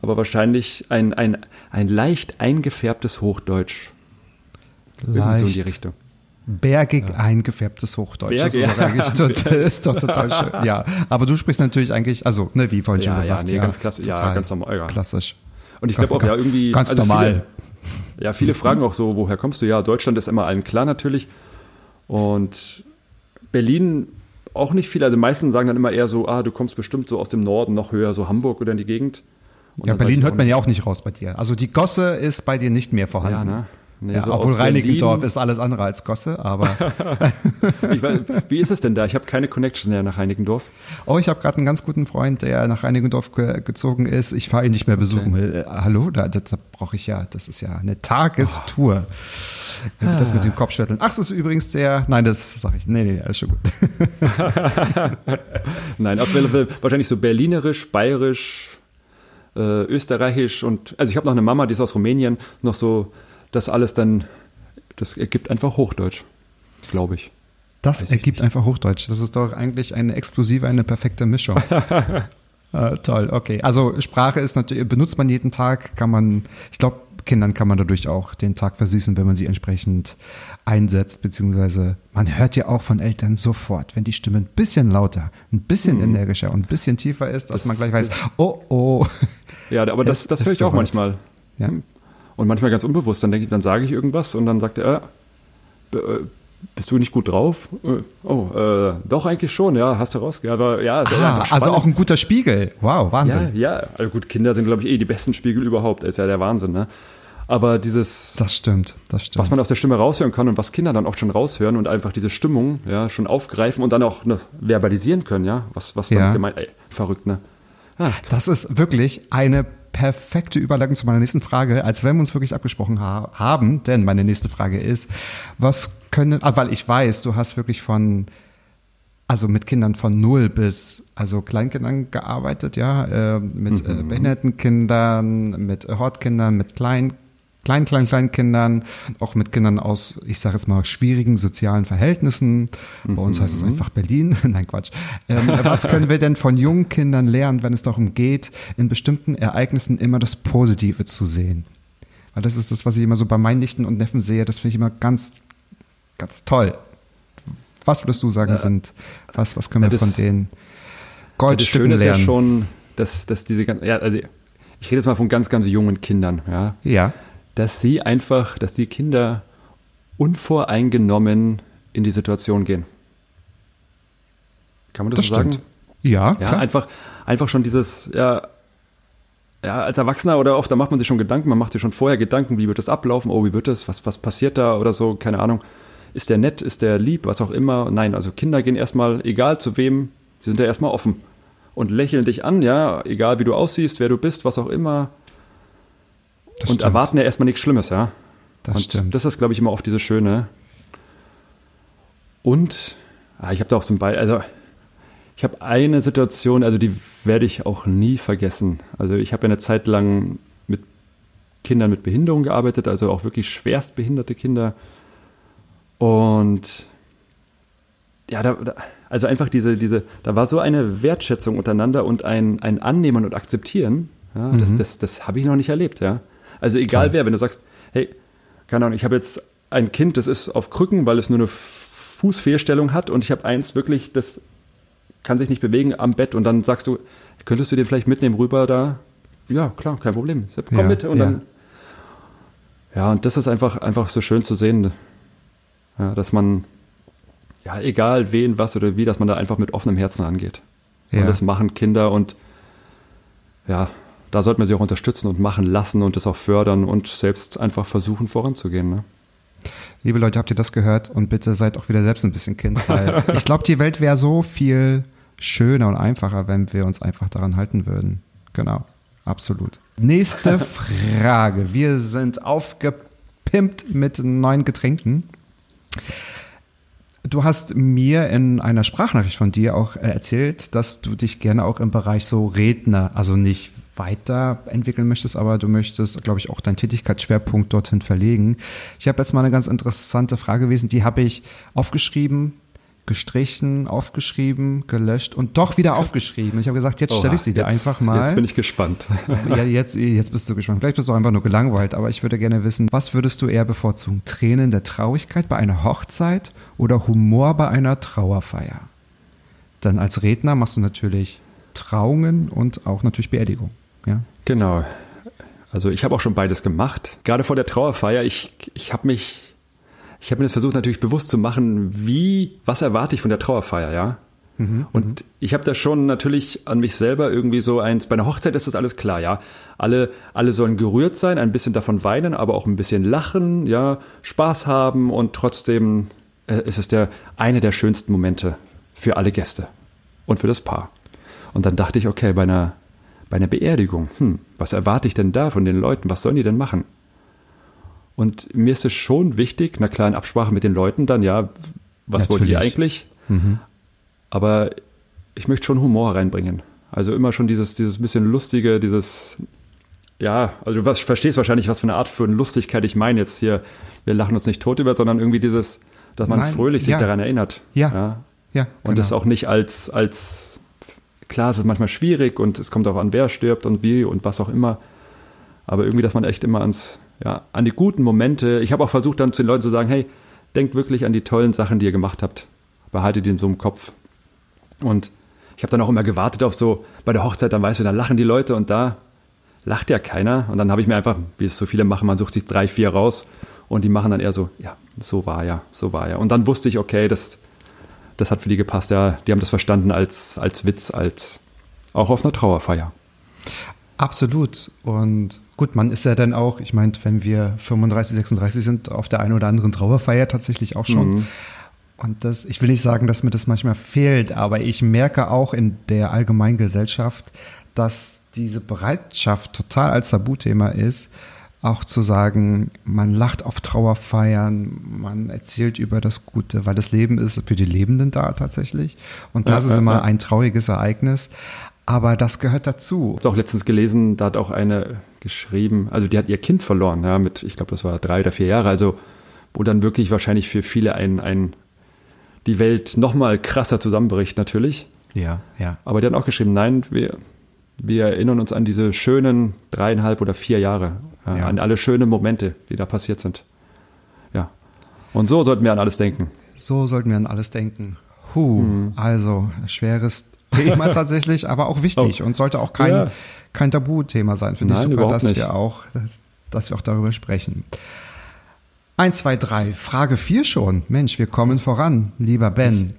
Speaker 2: aber wahrscheinlich ein, ein, ein leicht eingefärbtes Hochdeutsch. Irgendwie so in die
Speaker 5: Leicht.
Speaker 2: Richtung.
Speaker 5: Bergig eingefärbtes Hochdeutsch. das, ist
Speaker 2: Bergig,
Speaker 5: doch eigentlich total, ist doch total schön. Ja, aber du sprichst natürlich eigentlich, also, ne, wie vorhin schon
Speaker 2: Ja, ja,
Speaker 5: gesagt.
Speaker 2: nee, ganz klasse- ja, ganz normal, ja.
Speaker 5: Klassisch.
Speaker 2: Und ich glaube auch, ja, irgendwie.
Speaker 5: Ganz
Speaker 2: also
Speaker 5: normal.
Speaker 2: Ja, viele fragen auch so, woher kommst du? Ja, Deutschland ist immer allen klar natürlich. Und Berlin auch nicht viel. Also meisten sagen dann immer eher so, ah, du kommst bestimmt so aus dem Norden, noch höher, so Hamburg oder in die Gegend. Und
Speaker 5: Ja, Berlin hört man ja auch nicht raus bei dir. Also die Gosse ist bei dir nicht mehr vorhanden.
Speaker 2: Ja, ne?
Speaker 5: Ja,
Speaker 2: so
Speaker 5: obwohl Reinickendorf ist alles andere als Gosse, aber
Speaker 2: weiß, wie ist es denn da? Ich habe keine Connection mehr nach Reinickendorf.
Speaker 5: oh, ich habe gerade einen ganz guten Freund, der nach Reinickendorf ge gezogen ist. Ich fahre ihn nicht mehr besuchen. Äh, hallo, da, da, da brauche ich ja, das ist ja eine Tagestour. Äh, Das mit dem Kopfschütteln. Ach, das ist übrigens der, nein, das sage ich, nee, nee, nee, ist schon gut.
Speaker 2: Nein, auf jeden Fall wahrscheinlich so berlinerisch, bayerisch, äh, österreichisch und also ich habe noch eine Mama, die ist aus Rumänien, noch so das alles dann, das ergibt einfach Hochdeutsch, glaube ich.
Speaker 5: Das
Speaker 2: Weiß ich
Speaker 5: ergibt einfach Hochdeutsch. Das ist doch eigentlich eine explosive, eine perfekte Mischung. äh, toll, okay. Also Sprache ist natürlich, benutzt man jeden Tag, kann man, ich glaube, Kindern kann man dadurch auch den Tag versüßen, wenn man sie entsprechend einsetzt, beziehungsweise man hört ja auch von Eltern sofort, wenn die Stimme ein bisschen lauter, ein bisschen energischer und ein bisschen tiefer ist, dass
Speaker 2: Mhm. Das-
Speaker 5: man gleich weiß, oh oh.
Speaker 2: Ja, aber das, das höre ich auch
Speaker 5: soweit.
Speaker 2: manchmal.
Speaker 5: Ja.
Speaker 2: Und manchmal ganz unbewusst, dann denke ich, dann sage ich irgendwas und dann sagt er, äh, äh, bist du nicht gut drauf? Äh, oh, äh, doch eigentlich schon, ja, hast du rausgehört. Aber ja, ist
Speaker 5: Ah, also auch ein guter Spiegel. Wow,
Speaker 2: Ja,
Speaker 5: Wahnsinn.
Speaker 2: ja. Also gut, Kinder sind, glaube ich, eh die besten Spiegel überhaupt. Ist ja der Wahnsinn, ne? Aber dieses,
Speaker 5: Das stimmt, das stimmt.
Speaker 2: was man aus der Stimme raushören kann und was Kinder dann auch schon raushören und einfach diese Stimmung ja schon aufgreifen und dann auch ne, verbalisieren können, ja, was, was
Speaker 5: Ja.
Speaker 2: dann gemeint, ey, verrückt, ne? Ah,
Speaker 5: Das ist wirklich eine perfekte Überleitung zu meiner nächsten Frage, als wenn wir uns wirklich abgesprochen ha haben. Denn meine nächste Frage ist, was können, ah, weil ich weiß, du hast wirklich von, also mit Kindern von null bis, also Kleinkindern gearbeitet, ja, äh, mit äh, behinderten Kindern, mit Hortkindern, mit kleinen kleinen, kleinen, kleinen Kindern, auch mit Kindern aus, ich sage jetzt mal, schwierigen sozialen Verhältnissen. Bei uns heißt es einfach Berlin. Nein, Quatsch. Ähm, was können wir denn von jungen Kindern lernen, wenn es darum geht, in bestimmten Ereignissen immer das Positive zu sehen? Weil das ist das, was ich immer so bei meinen Nichten und Neffen sehe. Das finde ich immer ganz, ganz toll. Was würdest du sagen, sind, was, was können wir
Speaker 2: das-
Speaker 5: von den
Speaker 2: Das
Speaker 5: Goldstücken
Speaker 2: Schöne ist ja
Speaker 5: lernen?
Speaker 2: schon, dass, dass diese ganzen, ja, also ich rede jetzt mal von ganz, ganz jungen Kindern, ja,
Speaker 5: ja,
Speaker 2: dass sie einfach, dass die Kinder unvoreingenommen in die Situation gehen. Kann man das,
Speaker 5: das
Speaker 2: so sagen?
Speaker 5: stimmt. Ja,
Speaker 2: Ja,
Speaker 5: klar.
Speaker 2: einfach, einfach schon dieses, ja, ja, als Erwachsener oder oft, da macht man sich schon Gedanken, man macht sich schon vorher Gedanken, wie wird das ablaufen, oh, wie wird das, was, was passiert da oder so, keine Ahnung. Ist der nett, ist der lieb, was auch immer. Nein, also Kinder gehen erstmal, egal zu wem, sie sind ja erstmal offen und lächeln dich an, ja, egal wie du aussiehst, wer du bist, was auch immer.
Speaker 5: Das
Speaker 2: und
Speaker 5: stimmt.
Speaker 2: erwarten ja erstmal nichts Schlimmes, ja.
Speaker 5: Das
Speaker 2: und
Speaker 5: stimmt.
Speaker 2: das ist, glaube ich, immer oft dieses Schöne. Und ah, ich habe da auch so ein Beispiel, also ich habe eine Situation, also die werde ich auch nie vergessen. Also ich habe ja eine Zeit lang mit Kindern mit Behinderung gearbeitet, also auch wirklich schwerst behinderte Kinder. Und ja, da, da, also einfach diese, diese, da war so eine Wertschätzung untereinander und ein, ein Annehmen und Akzeptieren, ja, das, das, das habe ich noch nicht erlebt, ja. Also egal
Speaker 5: Toll.
Speaker 2: wer, wenn du sagst, hey, keine Ahnung, ich habe jetzt ein Kind, das ist auf Krücken, weil es nur eine Fußfehlstellung hat und ich habe eins wirklich, das kann sich nicht bewegen am Bett und dann sagst du, könntest du den vielleicht mitnehmen rüber da? Ja, klar, kein Problem. Komm
Speaker 5: Ja,
Speaker 2: mit und
Speaker 5: ja.
Speaker 2: dann. Ja, und das ist einfach, einfach so schön zu sehen, ja, dass man, ja, egal wen, was oder wie, dass man da einfach mit offenem Herzen angeht.
Speaker 5: Ja.
Speaker 2: Und das machen Kinder und ja, da sollte man sie auch unterstützen und machen lassen und das auch fördern und selbst einfach versuchen voranzugehen. Ne?
Speaker 5: Liebe Leute, habt ihr das gehört? Und bitte seid auch wieder selbst ein bisschen Kind, weil ich glaube, die Welt wäre so viel schöner und einfacher, wenn wir uns einfach daran halten würden. Genau, absolut. Nächste Frage. Wir sind aufgepimpt mit neuen Getränken. Du hast mir in einer Sprachnachricht von dir auch äh, erzählt, dass du dich gerne auch im Bereich so Redner, also nicht weiterentwickeln möchtest, aber du möchtest, glaube ich, auch deinen Tätigkeitsschwerpunkt dorthin verlegen. Ich habe jetzt mal eine ganz interessante Frage gewesen, die habe ich aufgeschrieben, gestrichen, aufgeschrieben, gelöscht und doch wieder aufgeschrieben. Ich habe gesagt, jetzt stelle ich sie dir einfach mal.
Speaker 2: Jetzt bin ich gespannt.
Speaker 5: Ja, jetzt, jetzt bist du gespannt. Vielleicht bist du einfach nur gelangweilt, aber ich würde gerne wissen, was würdest du eher bevorzugen? Tränen der Traurigkeit bei einer Hochzeit oder Humor bei einer Trauerfeier? Dann als Redner machst du natürlich Trauungen und auch natürlich Beerdigung. Ja?
Speaker 2: Genau. Also ich habe auch schon beides gemacht. Gerade vor der Trauerfeier, ich, ich habe mich, ich habe mir das versucht natürlich bewusst zu machen, wie, was erwarte ich von der Trauerfeier, ja? Und ich habe da schon natürlich an mich selber irgendwie so eins, bei einer Hochzeit ist das alles klar, ja. Alle, alle sollen gerührt sein, ein bisschen davon weinen, aber auch ein bisschen lachen, ja, Spaß haben und trotzdem äh, ist es der, eine der schönsten Momente für alle Gäste und für das Paar. Und dann dachte ich, okay, bei einer, bei einer Beerdigung, hm, was erwarte ich denn da von den Leuten? Was sollen die denn machen? Und mir ist es schon wichtig, klar, in Absprache mit den Leuten dann, ja, was wollt ihr
Speaker 5: Natürlich.
Speaker 2: eigentlich? Aber ich möchte schon Humor reinbringen. Also immer schon dieses, dieses bisschen lustige, dieses, ja, also du verstehst wahrscheinlich, was für eine Art von Lustigkeit ich meine jetzt hier. Wir lachen uns nicht tot über, sondern irgendwie dieses, dass man
Speaker 5: Nein,
Speaker 2: fröhlich sich
Speaker 5: ja.
Speaker 2: daran erinnert.
Speaker 5: Ja. Ja,
Speaker 2: Und
Speaker 5: genau.
Speaker 2: das auch nicht als, als, klar, es ist manchmal schwierig und es kommt auch an, wer stirbt und wie und was auch immer. Aber irgendwie, dass man echt immer ans, ja, an die guten Momente, ich habe auch versucht dann zu den Leuten zu sagen, hey, denkt wirklich an die tollen Sachen, die ihr gemacht habt. Behaltet die in so im Kopf. Und ich habe dann auch immer gewartet auf so, bei der Hochzeit, dann weißt du, dann lachen die Leute und da lacht ja keiner. Und dann habe ich mir einfach, wie es so viele machen, man sucht sich drei, vier raus und die machen dann eher so, ja, so war ja, so war ja. Und dann wusste ich, okay, das, das hat für die gepasst, ja, die haben das verstanden als, als Witz, als auch auf einer Trauerfeier.
Speaker 5: Absolut. Und gut, man ist ja dann auch, ich meine, wenn wir 35, 36 sind, auf der einen oder anderen Trauerfeier tatsächlich auch schon. Und das, ich will nicht sagen, dass mir das manchmal fehlt, aber ich merke auch in der allgemeinen Gesellschaft, dass diese Bereitschaft total als Tabuthema ist, auch zu sagen, man lacht auf Trauerfeiern, man erzählt über das Gute, weil das Leben ist für die Lebenden da tatsächlich. Und das
Speaker 2: Ja,
Speaker 5: ist
Speaker 2: ja,
Speaker 5: immer
Speaker 2: ja.
Speaker 5: ein trauriges Ereignis. Aber das gehört dazu.
Speaker 2: habe auch letztens gelesen, da hat auch eine geschrieben, also die hat ihr Kind verloren, ja, mit, ich glaube, das war drei oder vier Jahre, also wo dann wirklich wahrscheinlich für viele ein, ein die Welt nochmal krasser zusammenbricht natürlich.
Speaker 5: Ja, ja.
Speaker 2: Aber die hat auch geschrieben, nein, wir, wir erinnern uns an diese schönen dreieinhalb oder vier Jahre, ja, an alle schönen Momente, die da passiert sind. Ja. Und so sollten wir an alles denken.
Speaker 5: So sollten wir an alles denken. Huh, also schweres Thema tatsächlich, aber auch wichtig und sollte auch kein,
Speaker 2: Ja.
Speaker 5: kein Tabuthema sein. Finde ich super, dass
Speaker 2: nicht.
Speaker 5: wir auch, dass, dass wir auch darüber sprechen. Eins, zwei, drei. Frage vier schon. Mensch, wir kommen voran, lieber Ben.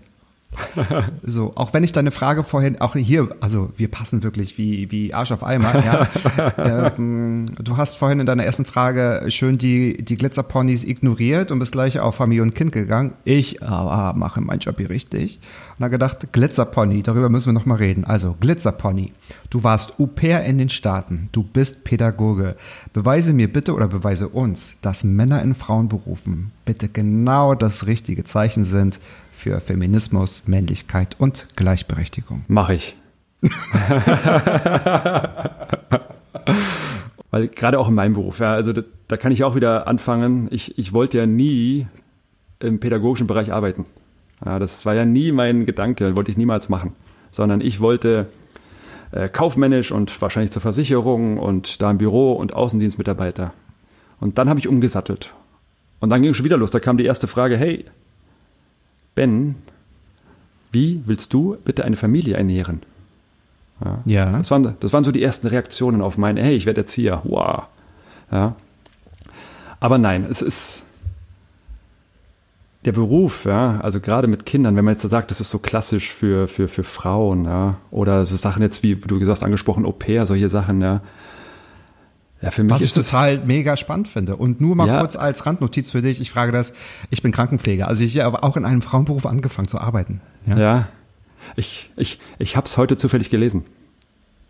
Speaker 5: So, auch wenn ich deine Frage vorhin, auch hier, also wir passen wirklich wie, wie Arsch auf Eimer, ja. ähm, du hast vorhin in deiner ersten Frage schön die, die Glitzerponys ignoriert und bist gleich auf Familie und Kind gegangen. Ich aber mache meinen Job hier richtig. Und dann gedacht, Glitzerpony, darüber müssen wir nochmal reden. Also, Glitzerpony, du warst Au pair in den Staaten, du bist Pädagoge. Beweise mir bitte oder beweise uns, dass Männer in Frauenberufen bitte genau das richtige Zeichen sind für Feminismus, Männlichkeit und Gleichberechtigung.
Speaker 2: Mache ich. Weil gerade auch in meinem Beruf, ja, also da, da kann ich auch wieder anfangen. Ich, ich wollte ja nie im pädagogischen Bereich arbeiten. Ja, das war ja nie mein Gedanke, wollte ich niemals machen. Sondern ich wollte äh, kaufmännisch und wahrscheinlich zur Versicherung und da im Büro und Außendienstmitarbeiter. Und dann habe ich umgesattelt. Und dann ging es schon wieder los. Da kam die erste Frage, hey, Ben, wie willst du bitte eine Familie ernähren?
Speaker 5: Ja.
Speaker 2: Das waren, das waren so die ersten Reaktionen auf mein, hey, ich werde Erzieher. Wow. Ja. Aber nein, es ist der Beruf, ja, also gerade mit Kindern, wenn man jetzt sagt, das ist so klassisch für, für, für Frauen, ja, oder so Sachen jetzt wie, du hast angesprochen, Au pair, solche Sachen, ja. Ja, für mich
Speaker 5: Was ich
Speaker 2: ist das,
Speaker 5: total mega spannend finde. Und nur mal
Speaker 2: Ja.
Speaker 5: kurz als Randnotiz für dich, ich frage das, ich bin Krankenpfleger, also ich habe auch in einem Frauenberuf angefangen zu arbeiten. Ja.
Speaker 2: ja, ich, ich, ich habe es heute zufällig gelesen.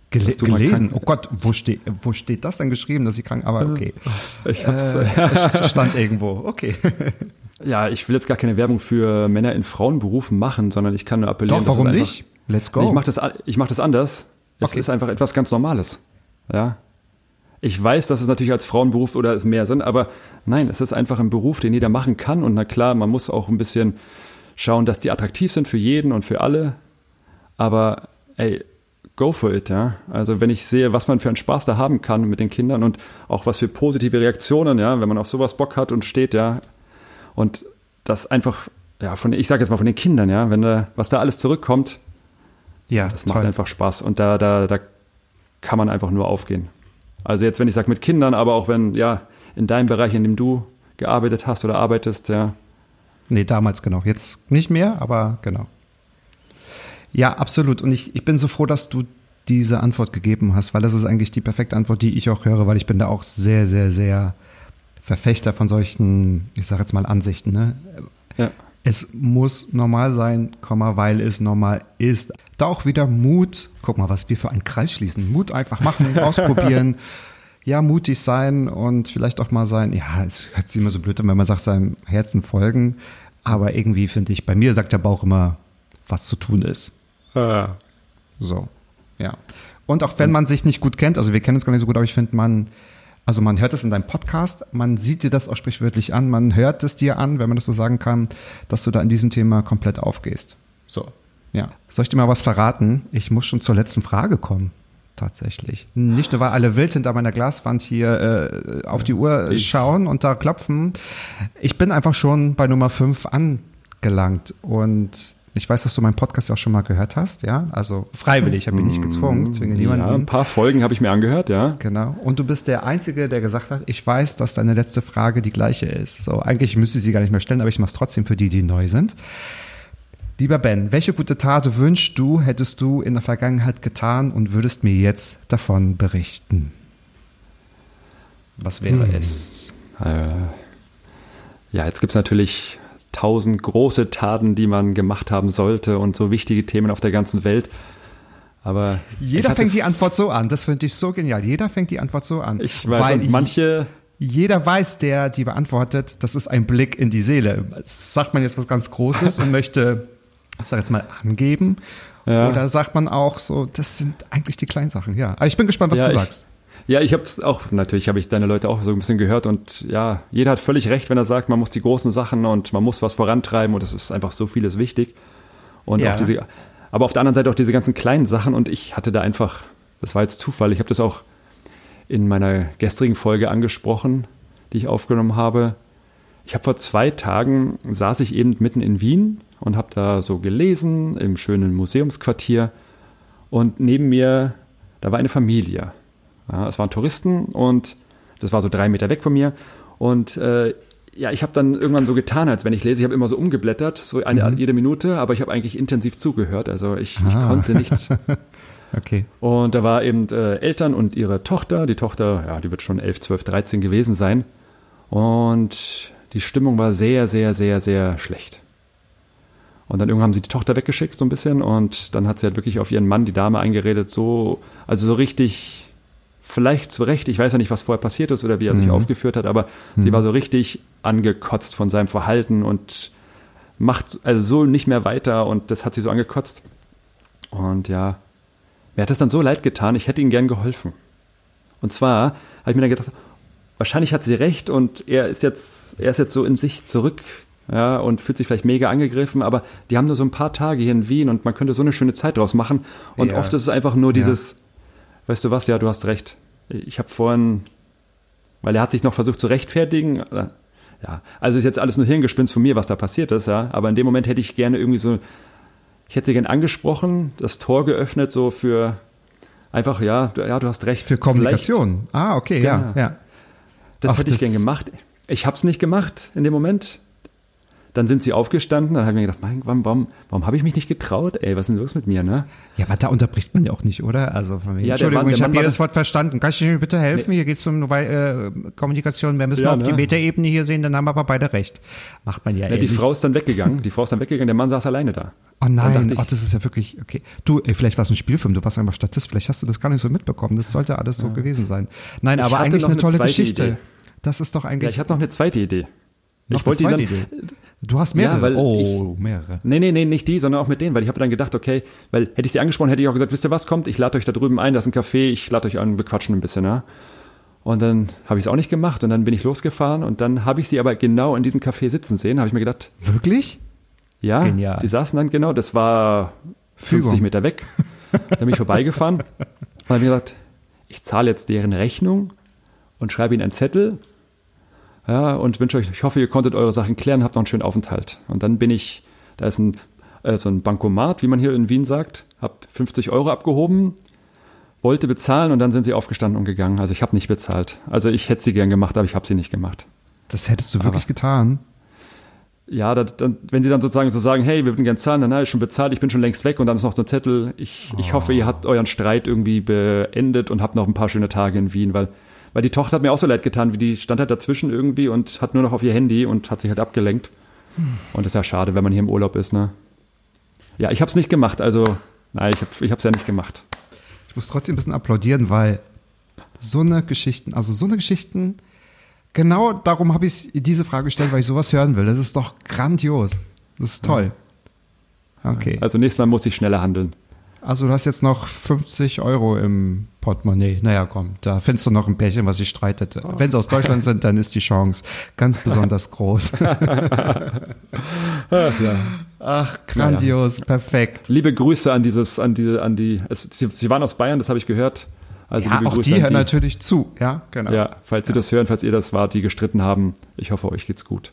Speaker 5: Gele gelesen. Oh Gott, wo steht, wo steht das denn geschrieben, dass ich krank, aber okay.
Speaker 2: Ich hab's,
Speaker 5: Äh, es stand irgendwo, okay.
Speaker 2: Ja, ich will jetzt gar keine Werbung für Männer in Frauenberufen machen, sondern ich kann nur appellieren.
Speaker 5: Doch, warum
Speaker 2: einfach-
Speaker 5: nicht? Let's
Speaker 2: Nee,
Speaker 5: go.
Speaker 2: Ich mache das, ich mach das anders. Es
Speaker 5: Okay.
Speaker 2: ist einfach etwas ganz Normales. Ja. Ich weiß, dass es natürlich als Frauenberuf oder es mehr sind, aber nein, es ist einfach ein Beruf, den jeder machen kann. Und na klar, man muss auch ein bisschen schauen, dass die attraktiv sind für jeden und für alle. Aber ey, go for it, ja. Also wenn ich sehe, was man für einen Spaß da haben kann mit den Kindern und auch was für positive Reaktionen, ja, wenn man auf sowas Bock hat und steht, ja. Und das einfach, ja, von, ich sage jetzt mal von den Kindern, ja, wenn da, was da alles zurückkommt,
Speaker 5: ja,
Speaker 2: das macht einfach Spaß und da, da, da kann man einfach nur aufgehen. Also jetzt, wenn ich sage mit Kindern, aber auch wenn, ja, in deinem Bereich, in dem du gearbeitet hast oder arbeitest, ja,
Speaker 5: Nee, damals genau. Jetzt nicht mehr, aber genau. Ja, absolut. Und ich, ich bin so froh, dass du diese Antwort gegeben hast, weil das ist eigentlich die perfekte Antwort, die ich auch höre, weil ich bin da auch sehr, sehr, sehr Verfechter von solchen, ich sage jetzt mal Ansichten. Ne?
Speaker 2: ja,
Speaker 5: Es muss normal sein, weil es normal ist. Da auch wieder Mut. Guck mal, was wir für einen Kreis schließen. Mut einfach machen, ausprobieren. Ja, mutig sein und vielleicht auch mal sein. Ja, es hört sich immer so blöd an, wenn man sagt, seinem Herzen folgen. Aber irgendwie finde ich, bei mir sagt der Bauch immer, was zu tun ist. So, ja. Und auch wenn man sich nicht gut kennt, also wir kennen uns gar nicht so gut, aber ich finde, man, also man hört es in deinem Podcast, man sieht dir das auch sprichwörtlich an, man hört es dir an, wenn man das so sagen kann, dass du da in diesem Thema komplett aufgehst. So, ja. Soll ich dir mal was verraten? Ich muss schon zur letzten Frage kommen. Tatsächlich. Nicht nur, weil alle wild hinter meiner Glaswand hier äh, auf die Uhr
Speaker 2: Ich-
Speaker 5: schauen und da klopfen. Ich bin einfach schon bei Nummer 5 angelangt und ich weiß, dass du meinen Podcast ja auch schon mal gehört hast, ja? Also freiwillig, ich habe mich nicht gezwungen, zwinge
Speaker 2: ja, ein
Speaker 5: niemanden.
Speaker 2: paar Folgen habe ich mir angehört, ja.
Speaker 5: Genau. Und du bist der Einzige, der gesagt hat, ich weiß, dass deine letzte Frage die gleiche ist. So, eigentlich müsste ich sie gar nicht mehr stellen, aber ich mache es trotzdem für die, die neu sind. Lieber Ben, welche gute Tat wünschst du, hättest du in der Vergangenheit getan und würdest mir jetzt davon berichten? Was wäre es?
Speaker 2: Äh, ja, jetzt gibt's natürlich tausend große Taten, die man gemacht haben sollte und so wichtige Themen auf der ganzen Welt. Aber
Speaker 5: Jeder fängt die Antwort so an. Das finde ich so genial. Jeder fängt die Antwort so an.
Speaker 2: Ich weiß,
Speaker 5: Weil
Speaker 2: manche,
Speaker 5: jeder weiß, der die beantwortet, das ist ein Blick in die Seele. Sagt man jetzt was ganz Großes und möchte, ich sag jetzt mal, angeben?
Speaker 2: Ja.
Speaker 5: Oder sagt man auch so, das sind eigentlich die kleinen Sachen, ja. Aber ich bin gespannt, was
Speaker 2: Ja,
Speaker 5: du
Speaker 2: ich-
Speaker 5: sagst.
Speaker 2: Ja, ich habe es auch, natürlich habe ich deine Leute auch so ein bisschen gehört und ja, jeder hat völlig recht, wenn er sagt, man muss die großen Sachen und man muss was vorantreiben und es ist einfach so vieles wichtig. Und
Speaker 5: Ja.
Speaker 2: auch diese, aber auf der anderen Seite auch diese ganzen kleinen Sachen und ich hatte da einfach, das war jetzt Zufall, ich habe das auch in meiner gestrigen Folge angesprochen, die ich aufgenommen habe. Ich habe vor zwei Tagen saß ich eben mitten in Wien und habe da so gelesen im schönen Museumsquartier und neben mir, da war eine Familie. Ja, es waren Touristen und das war so drei Meter weg von mir. Und äh, ja, ich habe dann irgendwann so getan, als wenn ich lese. Ich habe immer so umgeblättert, so eine, jede Minute, aber ich habe eigentlich intensiv zugehört. Also ich, ich
Speaker 5: Ah.
Speaker 2: konnte nicht.
Speaker 5: Okay.
Speaker 2: Und da war eben äh, Eltern und ihre Tochter. Die Tochter, ja, die wird schon 11, 12, 13 gewesen sein. Und die Stimmung war sehr, sehr, sehr, sehr schlecht. Und dann irgendwann haben sie die Tochter weggeschickt, so ein bisschen. Und dann hat sie halt wirklich auf ihren Mann, die Dame, eingeredet, so, also so richtig, vielleicht zu Recht, ich weiß ja nicht, was vorher passiert ist oder wie er sich aufgeführt hat, aber sie war so richtig angekotzt von seinem Verhalten und macht also so nicht mehr weiter und das hat sie so angekotzt. Und ja, mir hat das dann so leid getan, ich hätte ihm gern geholfen. Und zwar habe ich mir dann gedacht, wahrscheinlich hat sie recht und er ist jetzt, er ist jetzt so in sich zurück, ja, und fühlt sich vielleicht mega angegriffen, aber die haben nur so ein paar Tage hier in Wien und man könnte so eine schöne Zeit draus machen. Und
Speaker 5: Ja.
Speaker 2: oft ist es einfach nur dieses, weißt du was, ja, du hast recht. Ich habe vorhin, weil er hat sich noch versucht zu rechtfertigen, äh, ja, also ist jetzt alles nur Hirngespinst von mir, was da passiert ist, ja, aber in dem Moment hätte ich gerne irgendwie so, ich hätte sie gern angesprochen, das Tor geöffnet, so für einfach, ja, du, ja, du hast recht.
Speaker 5: Für Kommunikation. Ah, okay, ja,
Speaker 2: Genau.
Speaker 5: ja.
Speaker 2: Das
Speaker 5: Ach,
Speaker 2: hätte ich gern gemacht. Ich habe es nicht gemacht in dem Moment. Dann sind sie aufgestanden, dann habe ich mir gedacht, mein, warum, warum, warum habe ich mich nicht getraut? Ey, was ist denn los mit mir, ne?
Speaker 5: Ja, aber da unterbricht man ja auch nicht, oder? Also von wegen,
Speaker 2: Ja,
Speaker 5: Entschuldigung,
Speaker 2: Mann-
Speaker 5: ich habe jedes
Speaker 2: das-
Speaker 5: Wort verstanden. Kannst du mir bitte helfen? Hier geht es um äh, Kommunikation. Wir müssen
Speaker 2: Ja,
Speaker 5: auf die
Speaker 2: ne?
Speaker 5: Metaebene hier sehen, dann haben wir aber beide recht. Macht man ja,
Speaker 2: Ja, die
Speaker 5: ähnlich.
Speaker 2: Frau ist dann weggegangen. Die Frau ist dann weggegangen, der Mann saß alleine da.
Speaker 5: Oh nein,
Speaker 2: ich-
Speaker 5: oh, das ist ja wirklich, okay. Du, ey, vielleicht war es ein Spielfilm, du warst einfach Statist, vielleicht hast du das gar nicht so mitbekommen. Das sollte alles so gewesen sein. Nein,
Speaker 2: Ich
Speaker 5: aber eigentlich eine
Speaker 2: eine
Speaker 5: tolle Geschichte.
Speaker 2: Idee.
Speaker 5: Das ist doch
Speaker 2: Ja,
Speaker 5: eigentlich
Speaker 2: ich hatte noch eine zweite Idee. Ich wollte dann,
Speaker 5: Idee. Du hast mehrere.
Speaker 2: Ja,
Speaker 5: oh, mehrere.
Speaker 2: Nee, nee, nee, nicht die, sondern auch mit denen, weil ich habe dann gedacht, okay, weil hätte ich sie angesprochen, hätte ich auch gesagt, wisst ihr was, kommt, ich lade euch da drüben ein, das ist ein Café, ich lade euch an, wir quatschen ein bisschen, ja. Und dann habe ich es auch nicht gemacht und dann bin ich losgefahren und dann habe ich sie aber genau in diesem Café sitzen sehen, habe ich mir gedacht,
Speaker 5: Wirklich?
Speaker 2: ja,
Speaker 5: Genial.
Speaker 2: die saßen dann genau, das war 50
Speaker 5: Fügung.
Speaker 2: Meter weg. Dann bin ich vorbeigefahren und habe mir gedacht, ich zahle jetzt deren Rechnung und schreibe ihnen einen Zettel ja, und wünsche euch, ich hoffe, ihr konntet eure Sachen klären, habt noch einen schönen Aufenthalt. Und dann bin ich, da ist ein, äh, so ein Bankomat, wie man hier in Wien sagt, habe 50 Euro abgehoben, wollte bezahlen und dann sind sie aufgestanden und gegangen. Also ich habe nicht bezahlt. Also ich hätte sie gern gemacht, aber ich habe sie nicht gemacht.
Speaker 5: Das hättest du wirklich getan.
Speaker 2: Ja, da, dann, wenn sie dann sozusagen so sagen, hey, wir würden gern zahlen, dann habe ich schon bezahlt, ich bin schon längst weg und dann ist noch so ein Zettel, ich, ich hoffe, ihr habt euren Streit irgendwie beendet und habt noch ein paar schöne Tage in Wien, weil, weil die Tochter hat mir auch so leid getan, wie die stand halt dazwischen irgendwie und hat nur noch auf ihr Handy und hat sich halt abgelenkt. Und das ist ja schade, wenn man hier im Urlaub ist, ne? Ja, ich habe es nicht gemacht, also, nein, ich habe ich hab's ja nicht gemacht.
Speaker 5: Ich muss trotzdem ein bisschen applaudieren, weil so eine Geschichten, also so eine Geschichten, genau darum habe ich diese Frage gestellt, weil ich sowas hören will. Das ist doch grandios. Das ist toll. Okay.
Speaker 2: Also nächstes Mal muss ich schneller handeln.
Speaker 5: Also du hast jetzt noch 50 Euro im Portemonnaie. Naja, komm, da findest du noch ein Pärchen, was sich streitet. Wenn sie aus Deutschland sind, dann ist die Chance ganz besonders groß. Ach, grandios, perfekt.
Speaker 2: Liebe Grüße an dieses, an diese, an die, es, sie, sie waren aus Bayern, das habe ich gehört. Also
Speaker 5: Ja, auch
Speaker 2: Grüße
Speaker 5: die hören natürlich zu. Ja, genau.
Speaker 2: Ja, falls Sie das hören, falls ihr das wart, die gestritten haben, ich hoffe, euch geht's gut.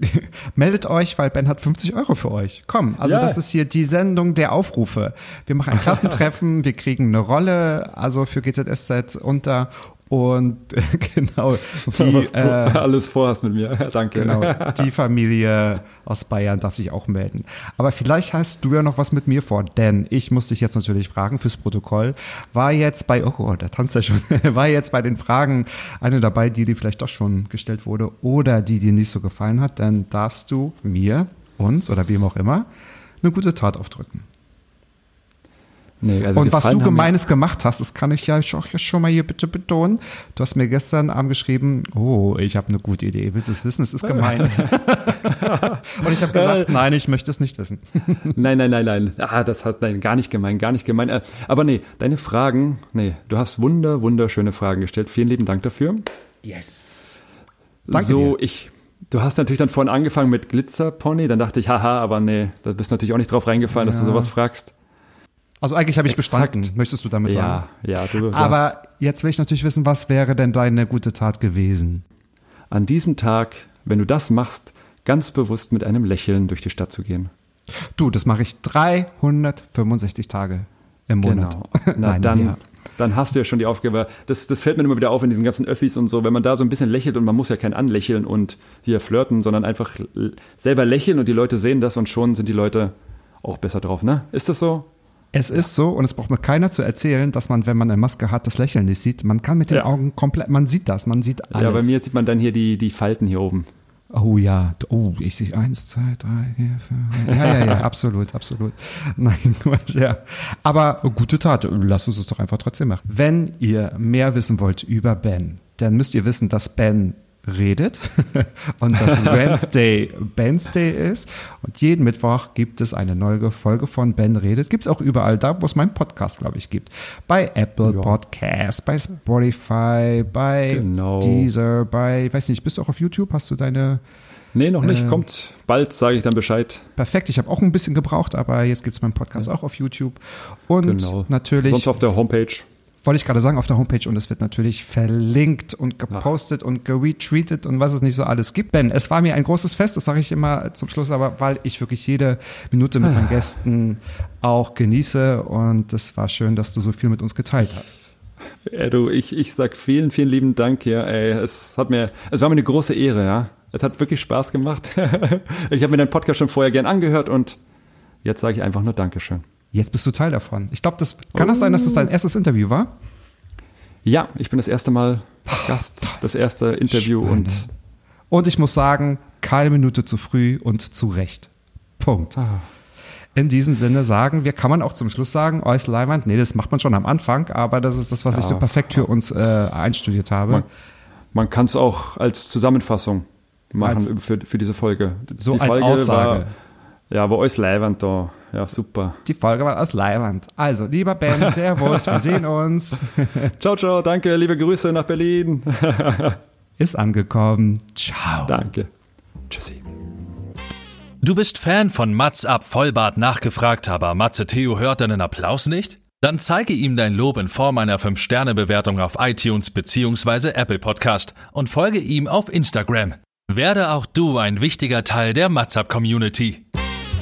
Speaker 5: Meldet euch, weil Ben hat 50 Euro für euch. Komm, also
Speaker 2: Ja.
Speaker 5: das ist hier die Sendung der Aufrufe. Wir machen ein Klassentreffen, wir kriegen eine Rolle, also für GZSZ unter und genau die,
Speaker 2: Was du
Speaker 5: äh,
Speaker 2: alles vorhast mit mir. Danke.
Speaker 5: genau, die Familie aus Bayern darf sich auch melden. Aber vielleicht hast du ja noch was mit mir vor, denn ich muss dich jetzt natürlich fragen fürs Protokoll. War jetzt bei, oh, oh da tanzt er schon, war jetzt bei den Fragen eine dabei, die dir vielleicht doch schon gestellt wurde oder die dir nicht so gefallen hat, dann darfst du mir, uns oder wem auch immer, eine gute Tat aufdrücken.
Speaker 2: Nee, also
Speaker 5: und was du Gemeines gemacht hast, das kann ich ja schon, schon mal hier bitte betonen. Du hast mir gestern Abend geschrieben, oh, ich habe eine gute Idee. Willst du es wissen? Es ist gemein. und ich habe gesagt, nein, ich möchte es nicht wissen.
Speaker 2: Nein, nein, nein, nein. Ah, das hat nein, gar nicht gemein, gar nicht gemein. Äh, Aber nee, deine Fragen, nee, du hast wunder, wunderschöne Fragen gestellt. Vielen lieben Dank dafür.
Speaker 5: Yes. Danke
Speaker 2: so,
Speaker 5: dir.
Speaker 2: ich. Du hast natürlich dann vorhin angefangen mit Glitzerpony, dann dachte ich, haha, aber nee, da bist du natürlich auch nicht drauf reingefallen, dass du
Speaker 5: Ja.
Speaker 2: sowas fragst.
Speaker 5: Also eigentlich habe ich
Speaker 2: Exakt.
Speaker 5: bestanden, möchtest du damit sagen?
Speaker 2: Ja, ja, du, du
Speaker 5: Aber jetzt will ich natürlich wissen, was wäre denn deine gute Tat gewesen?
Speaker 2: an diesem Tag, wenn du das machst, ganz bewusst mit einem Lächeln durch die Stadt zu gehen.
Speaker 5: Du, das mache ich 365 Tage im Monat.
Speaker 2: Genau. Na,
Speaker 5: Nein,
Speaker 2: dann,
Speaker 5: ja.
Speaker 2: dann hast du ja schon die Aufgabe. Das, das fällt mir immer wieder auf in diesen ganzen Öffis und so, wenn man da so ein bisschen lächelt und man muss ja kein Anlächeln und hier flirten, sondern einfach selber lächeln und die Leute sehen das und schon sind die Leute auch besser drauf, ne? Ist das so?
Speaker 5: Es ist so und es braucht mir keiner zu erzählen, dass man, wenn man eine Maske hat, das Lächeln nicht sieht. Man kann mit den
Speaker 2: Ja.
Speaker 5: Augen komplett, man sieht das, man sieht alles.
Speaker 2: Ja, bei mir sieht man dann hier die, die Falten hier oben.
Speaker 5: Oh ja, oh, ich sehe eins, zwei, drei, vier, fünf. Ja, ja, ja, absolut, absolut. Nein, ja. Aber gute Tat, lasst uns es doch einfach trotzdem machen. Wenn ihr mehr wissen wollt über Ben, dann müsst ihr wissen, dass Ben redet und dass Wednesday Ben's Day ist. Und jeden Mittwoch gibt es eine neue Folge von Ben redet. Gibt es auch überall da, wo es meinen Podcast, glaube ich, gibt. Bei Apple
Speaker 2: Ja.
Speaker 5: Podcasts, bei Spotify, bei
Speaker 2: Genau.
Speaker 5: Deezer, bei, weiß nicht, bist du auch auf YouTube? Hast du deine
Speaker 2: Nee, noch nicht.
Speaker 5: Ähm.
Speaker 2: Kommt bald, sage ich dann Bescheid.
Speaker 5: Perfekt, ich habe auch ein bisschen gebraucht, aber jetzt gibt es meinen Podcast auch auf YouTube. Und
Speaker 2: Genau.
Speaker 5: natürlich,
Speaker 2: Sonst auf der Homepage.
Speaker 5: Wollte ich gerade sagen, auf der Homepage und es wird natürlich verlinkt und gepostet und geretweetet und was es nicht so alles gibt. Ben, es war mir ein großes Fest, das sage ich immer zum Schluss, aber weil ich wirklich jede Minute mit meinen Gästen auch genieße und es war schön, dass du so viel mit uns geteilt hast.
Speaker 2: Ja, du, ich, ich sag vielen, vielen lieben Dank ja, ey. Es hat mir, es war mir eine große Ehre, ja. Es hat wirklich Spaß gemacht. ich habe mir deinen Podcast schon vorher gern angehört und jetzt sage ich einfach nur Dankeschön.
Speaker 5: Jetzt bist du Teil davon. Ich glaube, das kann das sein, dass es dein erstes Interview war?
Speaker 2: Ja, ich bin das erste Mal Gast, das erste Interview und
Speaker 5: Spannend. Und ich muss sagen, keine Minute zu früh und zu Recht. Punkt.
Speaker 2: Ah.
Speaker 5: In diesem Sinne sagen wir, kann man auch zum Schluss sagen, Eus Leiwand, nee, das macht man schon am Anfang, aber das ist das, was ich so perfekt für uns äh, einstudiert habe.
Speaker 2: Man- man kann es auch als Zusammenfassung machen
Speaker 5: Als-
Speaker 2: für, für diese Folge.
Speaker 5: so
Speaker 2: Die
Speaker 5: als
Speaker 2: Folge
Speaker 5: Aussage.
Speaker 2: War, ja, war alles leibend da. Ja, super.
Speaker 5: Die Folge war aus Leiwand. Also, lieber Ben, Servus, wir sehen uns.
Speaker 2: Ciao, ciao, danke, liebe Grüße nach Berlin.
Speaker 5: Ist angekommen. Ciao.
Speaker 2: danke. Tschüssi.
Speaker 1: Du bist Fan von Mats ab Vollbart nachgefragt, aber Matze Theo hört deinen Applaus nicht? Dann zeige ihm dein Lob in Form einer 5-Sterne-Bewertung auf iTunes bzw. Apple Podcast und folge ihm auf Instagram. Werde auch du ein wichtiger Teil der